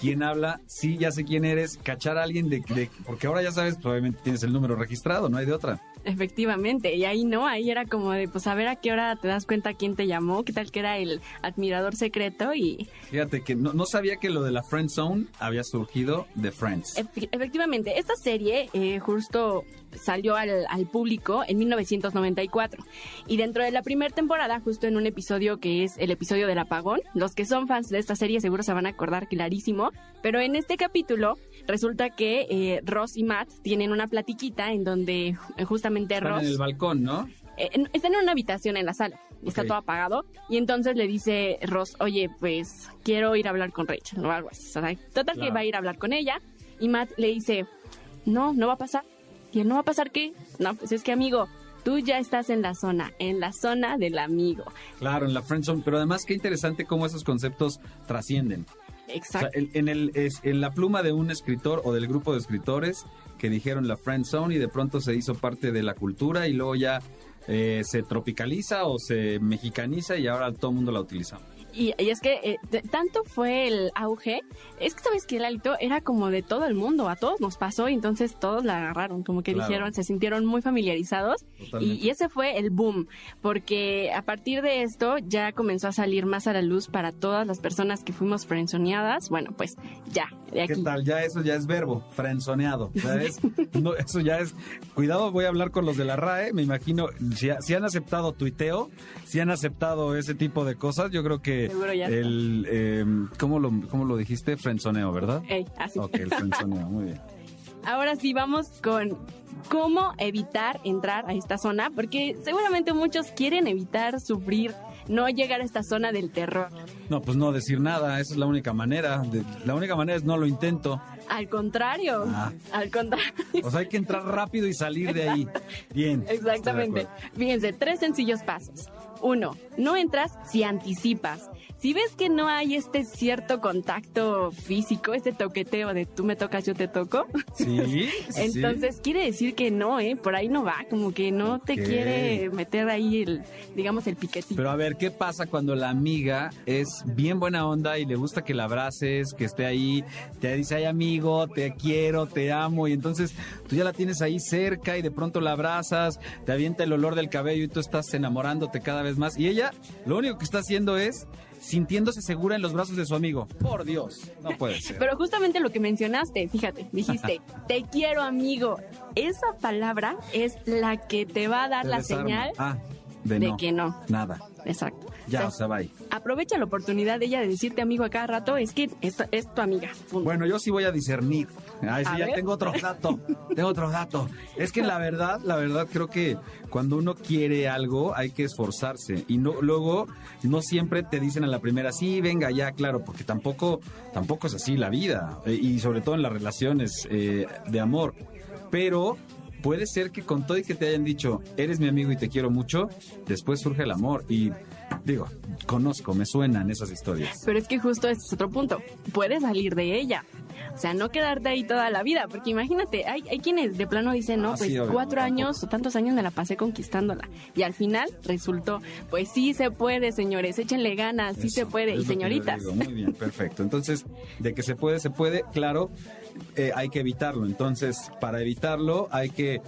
quién habla, sí, ya sé quién eres, cachar a alguien de, de- porque ahora ya sabes, probablemente tienes el número registrado, no hay de otra. Efectivamente, y ahí no, ahí era como de, pues a ver a qué hora te das cuenta quién te llamó, qué tal que era el admirador secreto y Fíjate que no, no sabía que lo de la Friend Zone había surgido de Friends. Efe- Efectivamente, esta serie eh, justo salió al, al público en 1994 y dentro de la primera temporada, justo en un episodio que es el episodio del apagón, los que son fans de esta serie seguro se van a acordar clarísimo, pero en este capítulo resulta que eh, Ross y Matt tienen una platiquita en donde eh, justamente Están Ross... en el balcón, ¿no? Eh, en- están en una habitación en la sala está todo apagado y entonces le dice Ross, oye, pues quiero ir a hablar con Rachel o algo así. O sea, total que va a ir a hablar con ella y Matt le dice, no, no va a pasar. ¿Y él no va a pasar qué? No, pues es que amigo, tú ya estás en la zona, en la zona del amigo. Claro, en la Friend Zone, pero además qué interesante cómo esos conceptos trascienden. O Exacto. sea, en, en el, es, en la pluma de un escritor o del grupo de escritores que dijeron la Friend Zone y de pronto se hizo parte de la cultura y luego ya eh, se tropicaliza o se mexicaniza y ahora todo el mundo la utiliza. Y, y es que eh, de- tanto fue el auge, es que sabes que el alito era como de todo el mundo, a todos nos pasó y entonces todos la agarraron, como que Claro. dijeron, se sintieron muy familiarizados y ese fue el boom, porque a partir de esto ya comenzó a salir más a la luz para todas las personas que fuimos frenzoneadas, bueno, pues ya, de ¿Qué tal? Ya eso ya es verbo, frenzoneado, ¿sabes? No, eso ya es... Cuidado, voy a hablar con los de la RAE, me imagino, si, ha- si han aceptado tuiteo, si han aceptado ese tipo de cosas, yo creo que Seguro ya está. el... eh, ¿cómo, lo, ¿Cómo lo dijiste? Frenzoneo, ¿verdad? Ey, así. Ok, el frenzoneo, muy bien. Ahora sí, vamos con cómo evitar entrar a esta zona, porque seguramente muchos quieren evitar sufrir, no llegar a esta zona del terror. No, pues no decir nada, esa es la única manera. De- la única manera es no lo intento. Al contrario, Ah. al contrario. O sea, hay que entrar rápido y salir de ahí. Bien. Exactamente. Fíjense, tres sencillos pasos. Uno, no entras si anticipas. Si ves que no hay este cierto contacto físico, este toqueteo de tú me tocas, yo te toco, Sí. entonces quiere decir que no, ¿eh? Por ahí no va, como que no te quiere meter ahí el, digamos, el piquetito. Pero a ver, ¿qué pasa cuando la amiga es bien buena onda y le gusta que la abraces, que esté ahí, te dice, ay amigo, te quiero, te amo, y entonces tú ya la tienes ahí cerca y de pronto la abrazas, te avienta el olor del cabello y tú estás enamorándote cada vez más. Y ella lo único que está haciendo es sintiéndose segura en los brazos de su amigo. Por Dios, no puede ser. Pero justamente lo que mencionaste, fíjate, dijiste, te quiero amigo. Esa palabra es la que te va a dar Te la desarma. señal Ah, de, de no. que no. Nada. Exacto. Ya, O o sea, sea, bye. aprovecha la oportunidad de ella de decirte amigo a cada rato, es que es, es tu amiga. punto. Bueno, yo sí voy a discernir. Ay, sí, A ya ver. tengo otro dato. tengo otro dato. Es que la verdad, la verdad creo que cuando uno quiere algo hay que esforzarse y no luego no siempre te dicen a la primera, "Sí, venga ya, claro", porque tampoco tampoco es así la vida eh, y sobre todo en las relaciones eh, de amor. Pero puede ser que con todo y que te hayan dicho, "Eres mi amigo y te quiero mucho", después surge el amor y digo, conozco, me suenan esas historias. Pero es que justo ese es otro punto. Puedes salir de ella. O sea, no quedarte ahí toda la vida. Porque imagínate, hay, hay quienes de plano dicen, no, Ah, pues sí, obvio, cuatro años o tantos años me la pasé conquistándola. Y al final resultó, pues sí se puede, señores, échenle ganas, sí se puede. Y señoritas. digo. Muy bien, perfecto. Entonces, de que se puede, se puede, claro, eh, hay que evitarlo. Entonces, para evitarlo, hay que,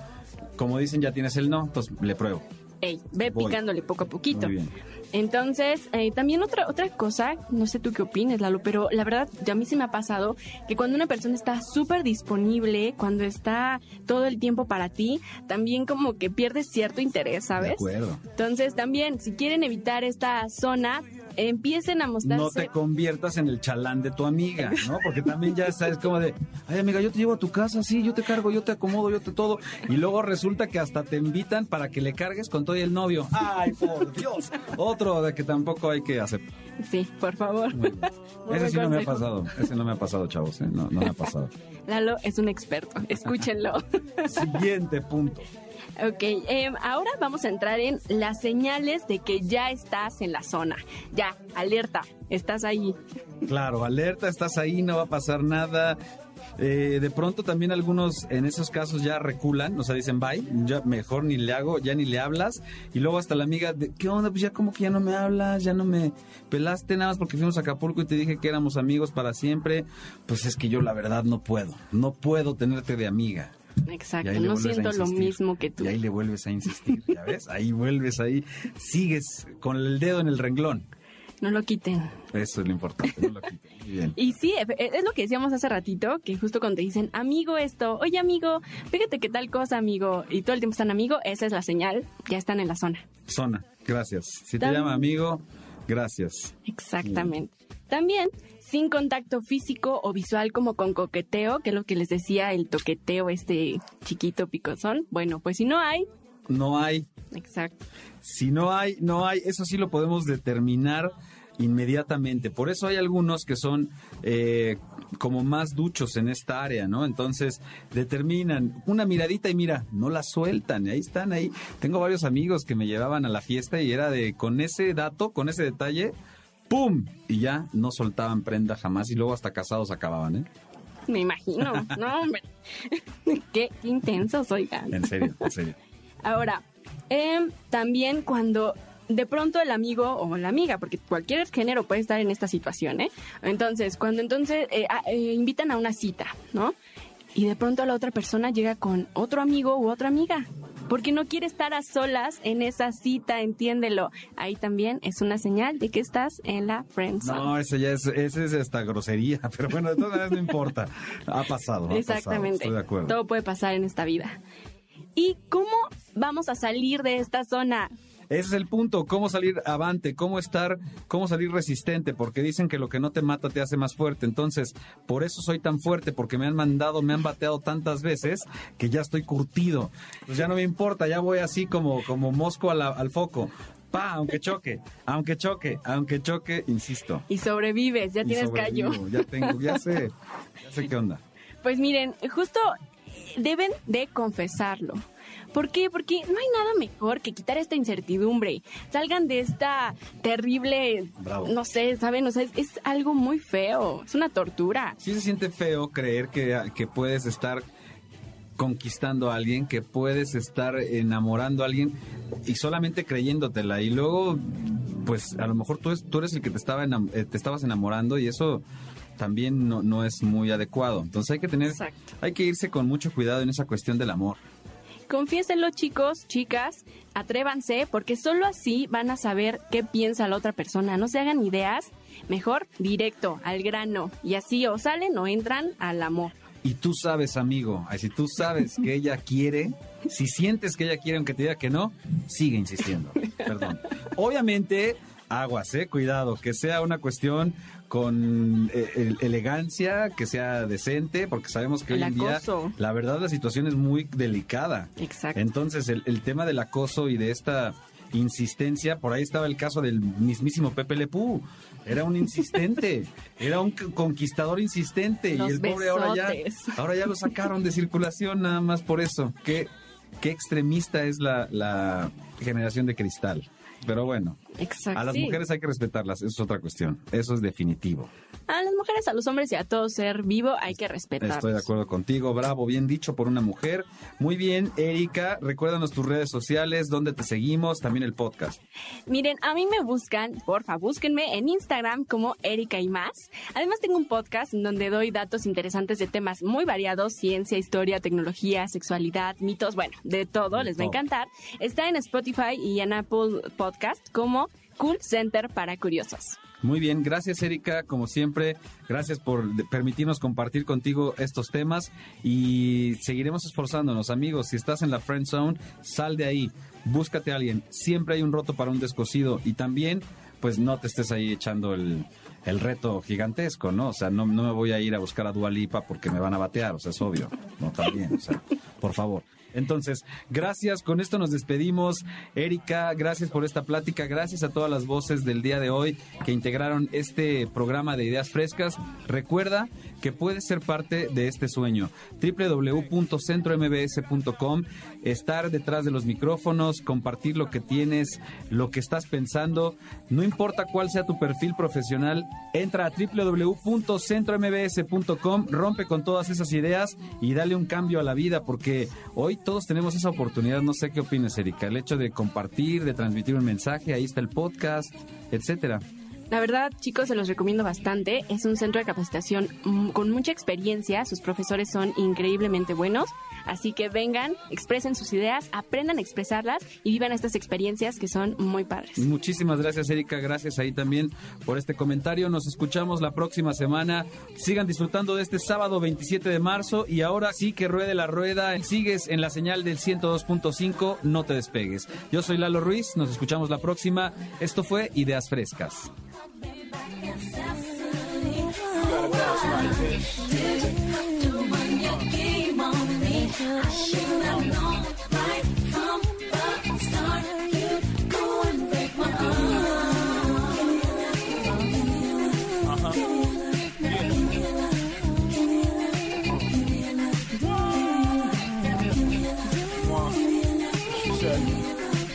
como dicen, ya tienes el no, entonces le pruebo. Ey, ve Voy. picándole poco a poquito. Muy bien. Entonces, eh, también otra, otra cosa, no sé tú qué opines, Lalo, pero la verdad, ya a mí sí me ha pasado que cuando una persona está súper disponible, cuando está todo el tiempo para ti, también como que pierdes cierto interés, De ¿sabes? acuerdo. Entonces, también, si quieren evitar esta zona, empiecen a mostrarse... No te conviertas en el chalán de tu amiga, ¿no? Porque también ya sabes como de, ay amiga, yo te llevo a tu casa, sí, yo te cargo, yo te acomodo, yo te todo. Y luego resulta que hasta te invitan para que le cargues con todo y el novio. Ay, por Dios. Otro de que tampoco hay que aceptar. Sí, por favor. Muy Ese sí no me ha pasado. Ese no me ha pasado, chavos, ¿eh? No, no me ha pasado. Lalo es un experto, escúchenlo. Siguiente punto. Ok, em, ahora vamos a entrar en las señales de que ya estás en la zona. Ya, alerta, estás ahí. Claro, alerta, estás ahí, no va a pasar nada. Eh, de pronto también algunos en esos casos ya reculan, o sea, dicen bye, ya mejor ni le hago, ya ni le hablas. Y luego hasta la amiga, de, ¿qué onda? Pues ya como que ya no me hablas, ya no me pelaste nada más porque fuimos a Acapulco y te dije que éramos amigos para siempre. Pues es que yo la verdad no puedo, no puedo tenerte de amiga. Exacto, no siento lo mismo que tú. Y ahí le vuelves a insistir, ¿ya ves? Ahí vuelves, ahí sigues con el dedo en el renglón. No lo quiten. Eso es lo importante, no lo quiten. Bien. Y sí, efe- es lo que decíamos hace ratito, que justo cuando te dicen, amigo esto, oye amigo, fíjate qué tal cosa, amigo, y todo el tiempo están amigo, esa es la señal, ya están en la zona. Zona, gracias. Si te llama amigo, gracias. Exactamente. También, sin contacto físico o visual como con coqueteo, que es lo que les decía el toqueteo este chiquito picozón. Bueno, pues si no hay, No hay, exacto. si no hay, no hay, eso sí lo podemos determinar inmediatamente. Por eso hay algunos que son eh, como más duchos en esta área, ¿no? Entonces determinan una miradita y mira, no la sueltan, ahí están, ahí. Tengo varios amigos que me llevaban a la fiesta y era de con ese dato, con ese detalle, ¡pum! Y ya no soltaban prenda jamás y luego hasta casados acababan, ¿eh? Me imagino. No, hombre. qué, qué intensos, oigan. En serio, en serio. Ahora, em, también cuando de pronto el amigo o la amiga, porque cualquier género puede estar en esta situación, ¿eh? Entonces, cuando entonces eh, ah, eh, invitan a una cita, ¿no? Y de pronto la otra persona llega con otro amigo u otra amiga. Porque no quiere estar a solas en esa cita, entiéndelo. Ahí también es una señal de que estás en la friendzone. No, eso ya es, ese es hasta grosería, pero bueno, de todas maneras no importa. Ha pasado. ha pasado, Exactamente. estoy de acuerdo. Todo puede pasar en esta vida. ¿Y cómo vamos a salir de esta zona? Ese es el punto, cómo salir avante, cómo estar, cómo salir resistente, porque dicen que lo que no te mata te hace más fuerte. Entonces, por eso soy tan fuerte, porque me han mandado, me han bateado tantas veces que ya estoy curtido. Pues ya no me importa, ya voy así como, como mosco la- al foco. Pa, aunque choque, aunque choque, aunque choque, insisto. Y sobrevives, ya Y tienes callo. Ya tengo, ya sé, ya sé qué onda. Pues miren, justo deben de confesarlo. ¿Por qué? Porque no hay nada mejor que quitar esta incertidumbre. Salgan de esta terrible, Bravo. no sé, ¿saben? O sea, es, es algo muy feo, es una tortura. Sí se siente feo creer que, que puedes estar conquistando a alguien, que puedes estar enamorando a alguien y solamente creyéndotela. Y luego, pues a lo mejor tú, es- tú eres el que te, estaba enam- eh, te estabas enamorando y eso también no, no es muy adecuado. Entonces hay que tener, hay que irse con mucho cuidado en esa cuestión del amor. Confiésenlo, chicos, chicas, atrévanse, porque solo así van a saber qué piensa la otra persona. No se hagan ideas, mejor directo, al grano. Y así o salen o entran al amor. Y tú sabes, amigo, si tú sabes que ella quiere, si sientes que ella quiere aunque te diga que no, sigue insistiendo. Perdón. Obviamente, aguas, eh, cuidado, que sea una cuestión con eh, el- elegancia, que sea decente, porque sabemos que El hoy en día acoso. la verdad la situación es muy delicada. Exacto. Entonces, el, el tema del acoso y de esta insistencia, por ahí estaba el caso del mismísimo Pepe Lepú. Era un insistente, era un conquistador insistente Los y el pobre ahora ya, ahora ya lo sacaron de circulación nada más por eso. Qué, qué extremista es la, la generación de cristal. Pero bueno, Exacto. a las mujeres hay que respetarlas, eso es otra cuestión, eso es definitivo. A las mujeres, a los hombres y a todo ser vivo hay que respetar. Estoy de acuerdo contigo, bravo, bien dicho por una mujer. Muy bien, Erika, recuérdanos tus redes sociales, dónde te seguimos, también el podcast. Miren, a mí me buscan, porfa, búsquenme en Instagram como Erika y más. Además tengo un podcast en donde doy datos interesantes de temas muy variados, ciencia, historia, tecnología, sexualidad, mitos, bueno, de todo, les va a encantar. Está en Spotify y en Apple Podcast como Cool Center para Curiosos. Muy bien, gracias Erika, como siempre, gracias por permitirnos compartir contigo estos temas y seguiremos esforzándonos, amigos, si estás en la friend zone, sal de ahí, búscate a alguien, siempre hay un roto para un descosido y también, pues no te estés ahí echando el, el reto gigantesco, ¿no? O sea, no, no me voy a ir a buscar a Dualipa porque me van a batear, o sea, es obvio, no también, o sea, por favor. Entonces, gracias, con esto nos despedimos. Erika, gracias por esta plática, gracias a todas las voces del día de hoy que integraron este programa de ideas frescas. Recuerda que puedes ser parte de este sueño. www.centrombs.com, estar detrás de los micrófonos, compartir lo que tienes, lo que estás pensando. No importa cuál sea tu perfil profesional, entra a www.centrombs.com, rompe con todas esas ideas y dale un cambio a la vida, porque hoy todos tenemos esa oportunidad. No sé qué opinas, Erika, el hecho de compartir, de transmitir un mensaje, ahí está el podcast, etcétera. La verdad, chicos, se los recomiendo bastante. Es un centro de capacitación mm, con mucha experiencia. Sus profesores son increíblemente buenos. Así que vengan, expresen sus ideas, aprendan a expresarlas y vivan estas experiencias que son muy padres. Muchísimas gracias, Erika. Gracias ahí también por este comentario. Nos escuchamos la próxima semana. Sigan disfrutando de este sábado 27 de marzo. Y ahora sí que ruede la rueda. Sigues en la señal del 102.5. No te despegues. Yo soy Lalo Ruiz. Nos escuchamos la próxima. Esto fue Ideas Frescas.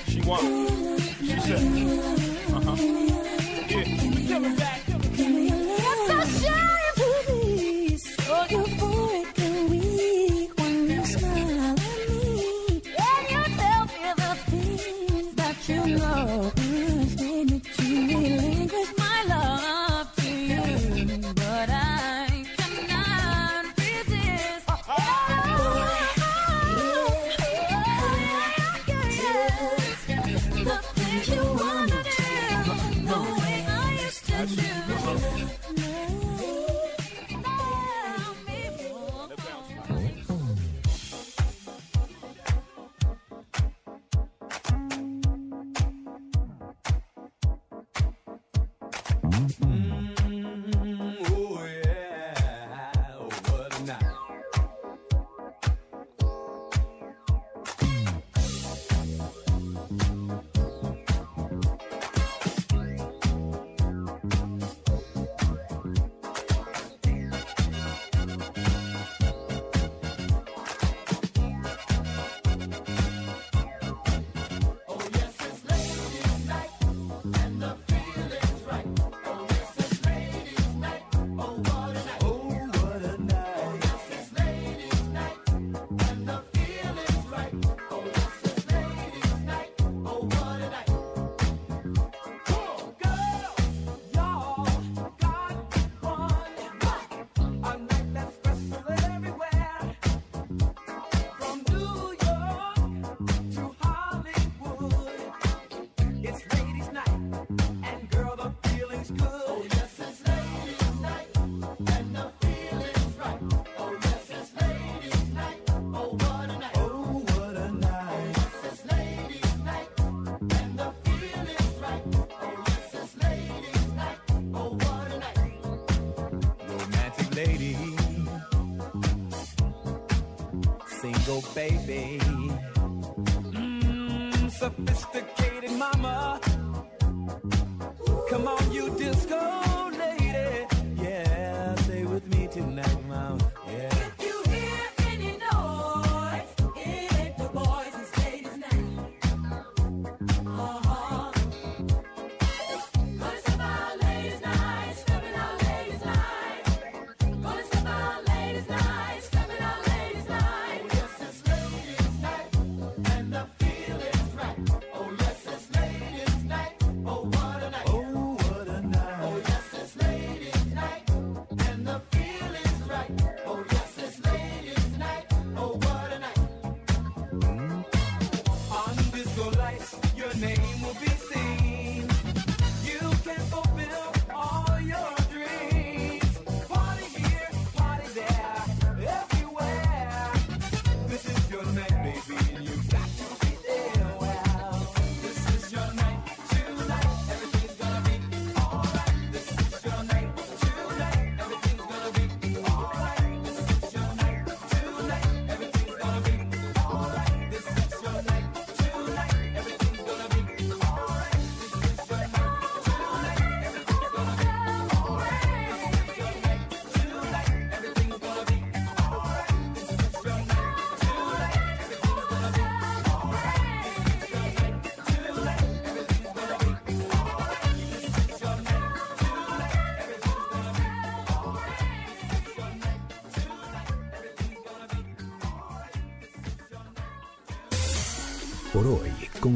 She want. baby.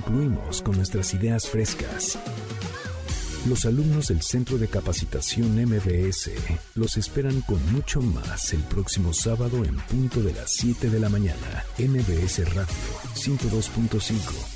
Concluimos con nuestras ideas frescas. Los alumnos del Centro de Capacitación MBS los esperan con mucho más el próximo sábado en punto de las 7 de la mañana. MBS Radio 102.5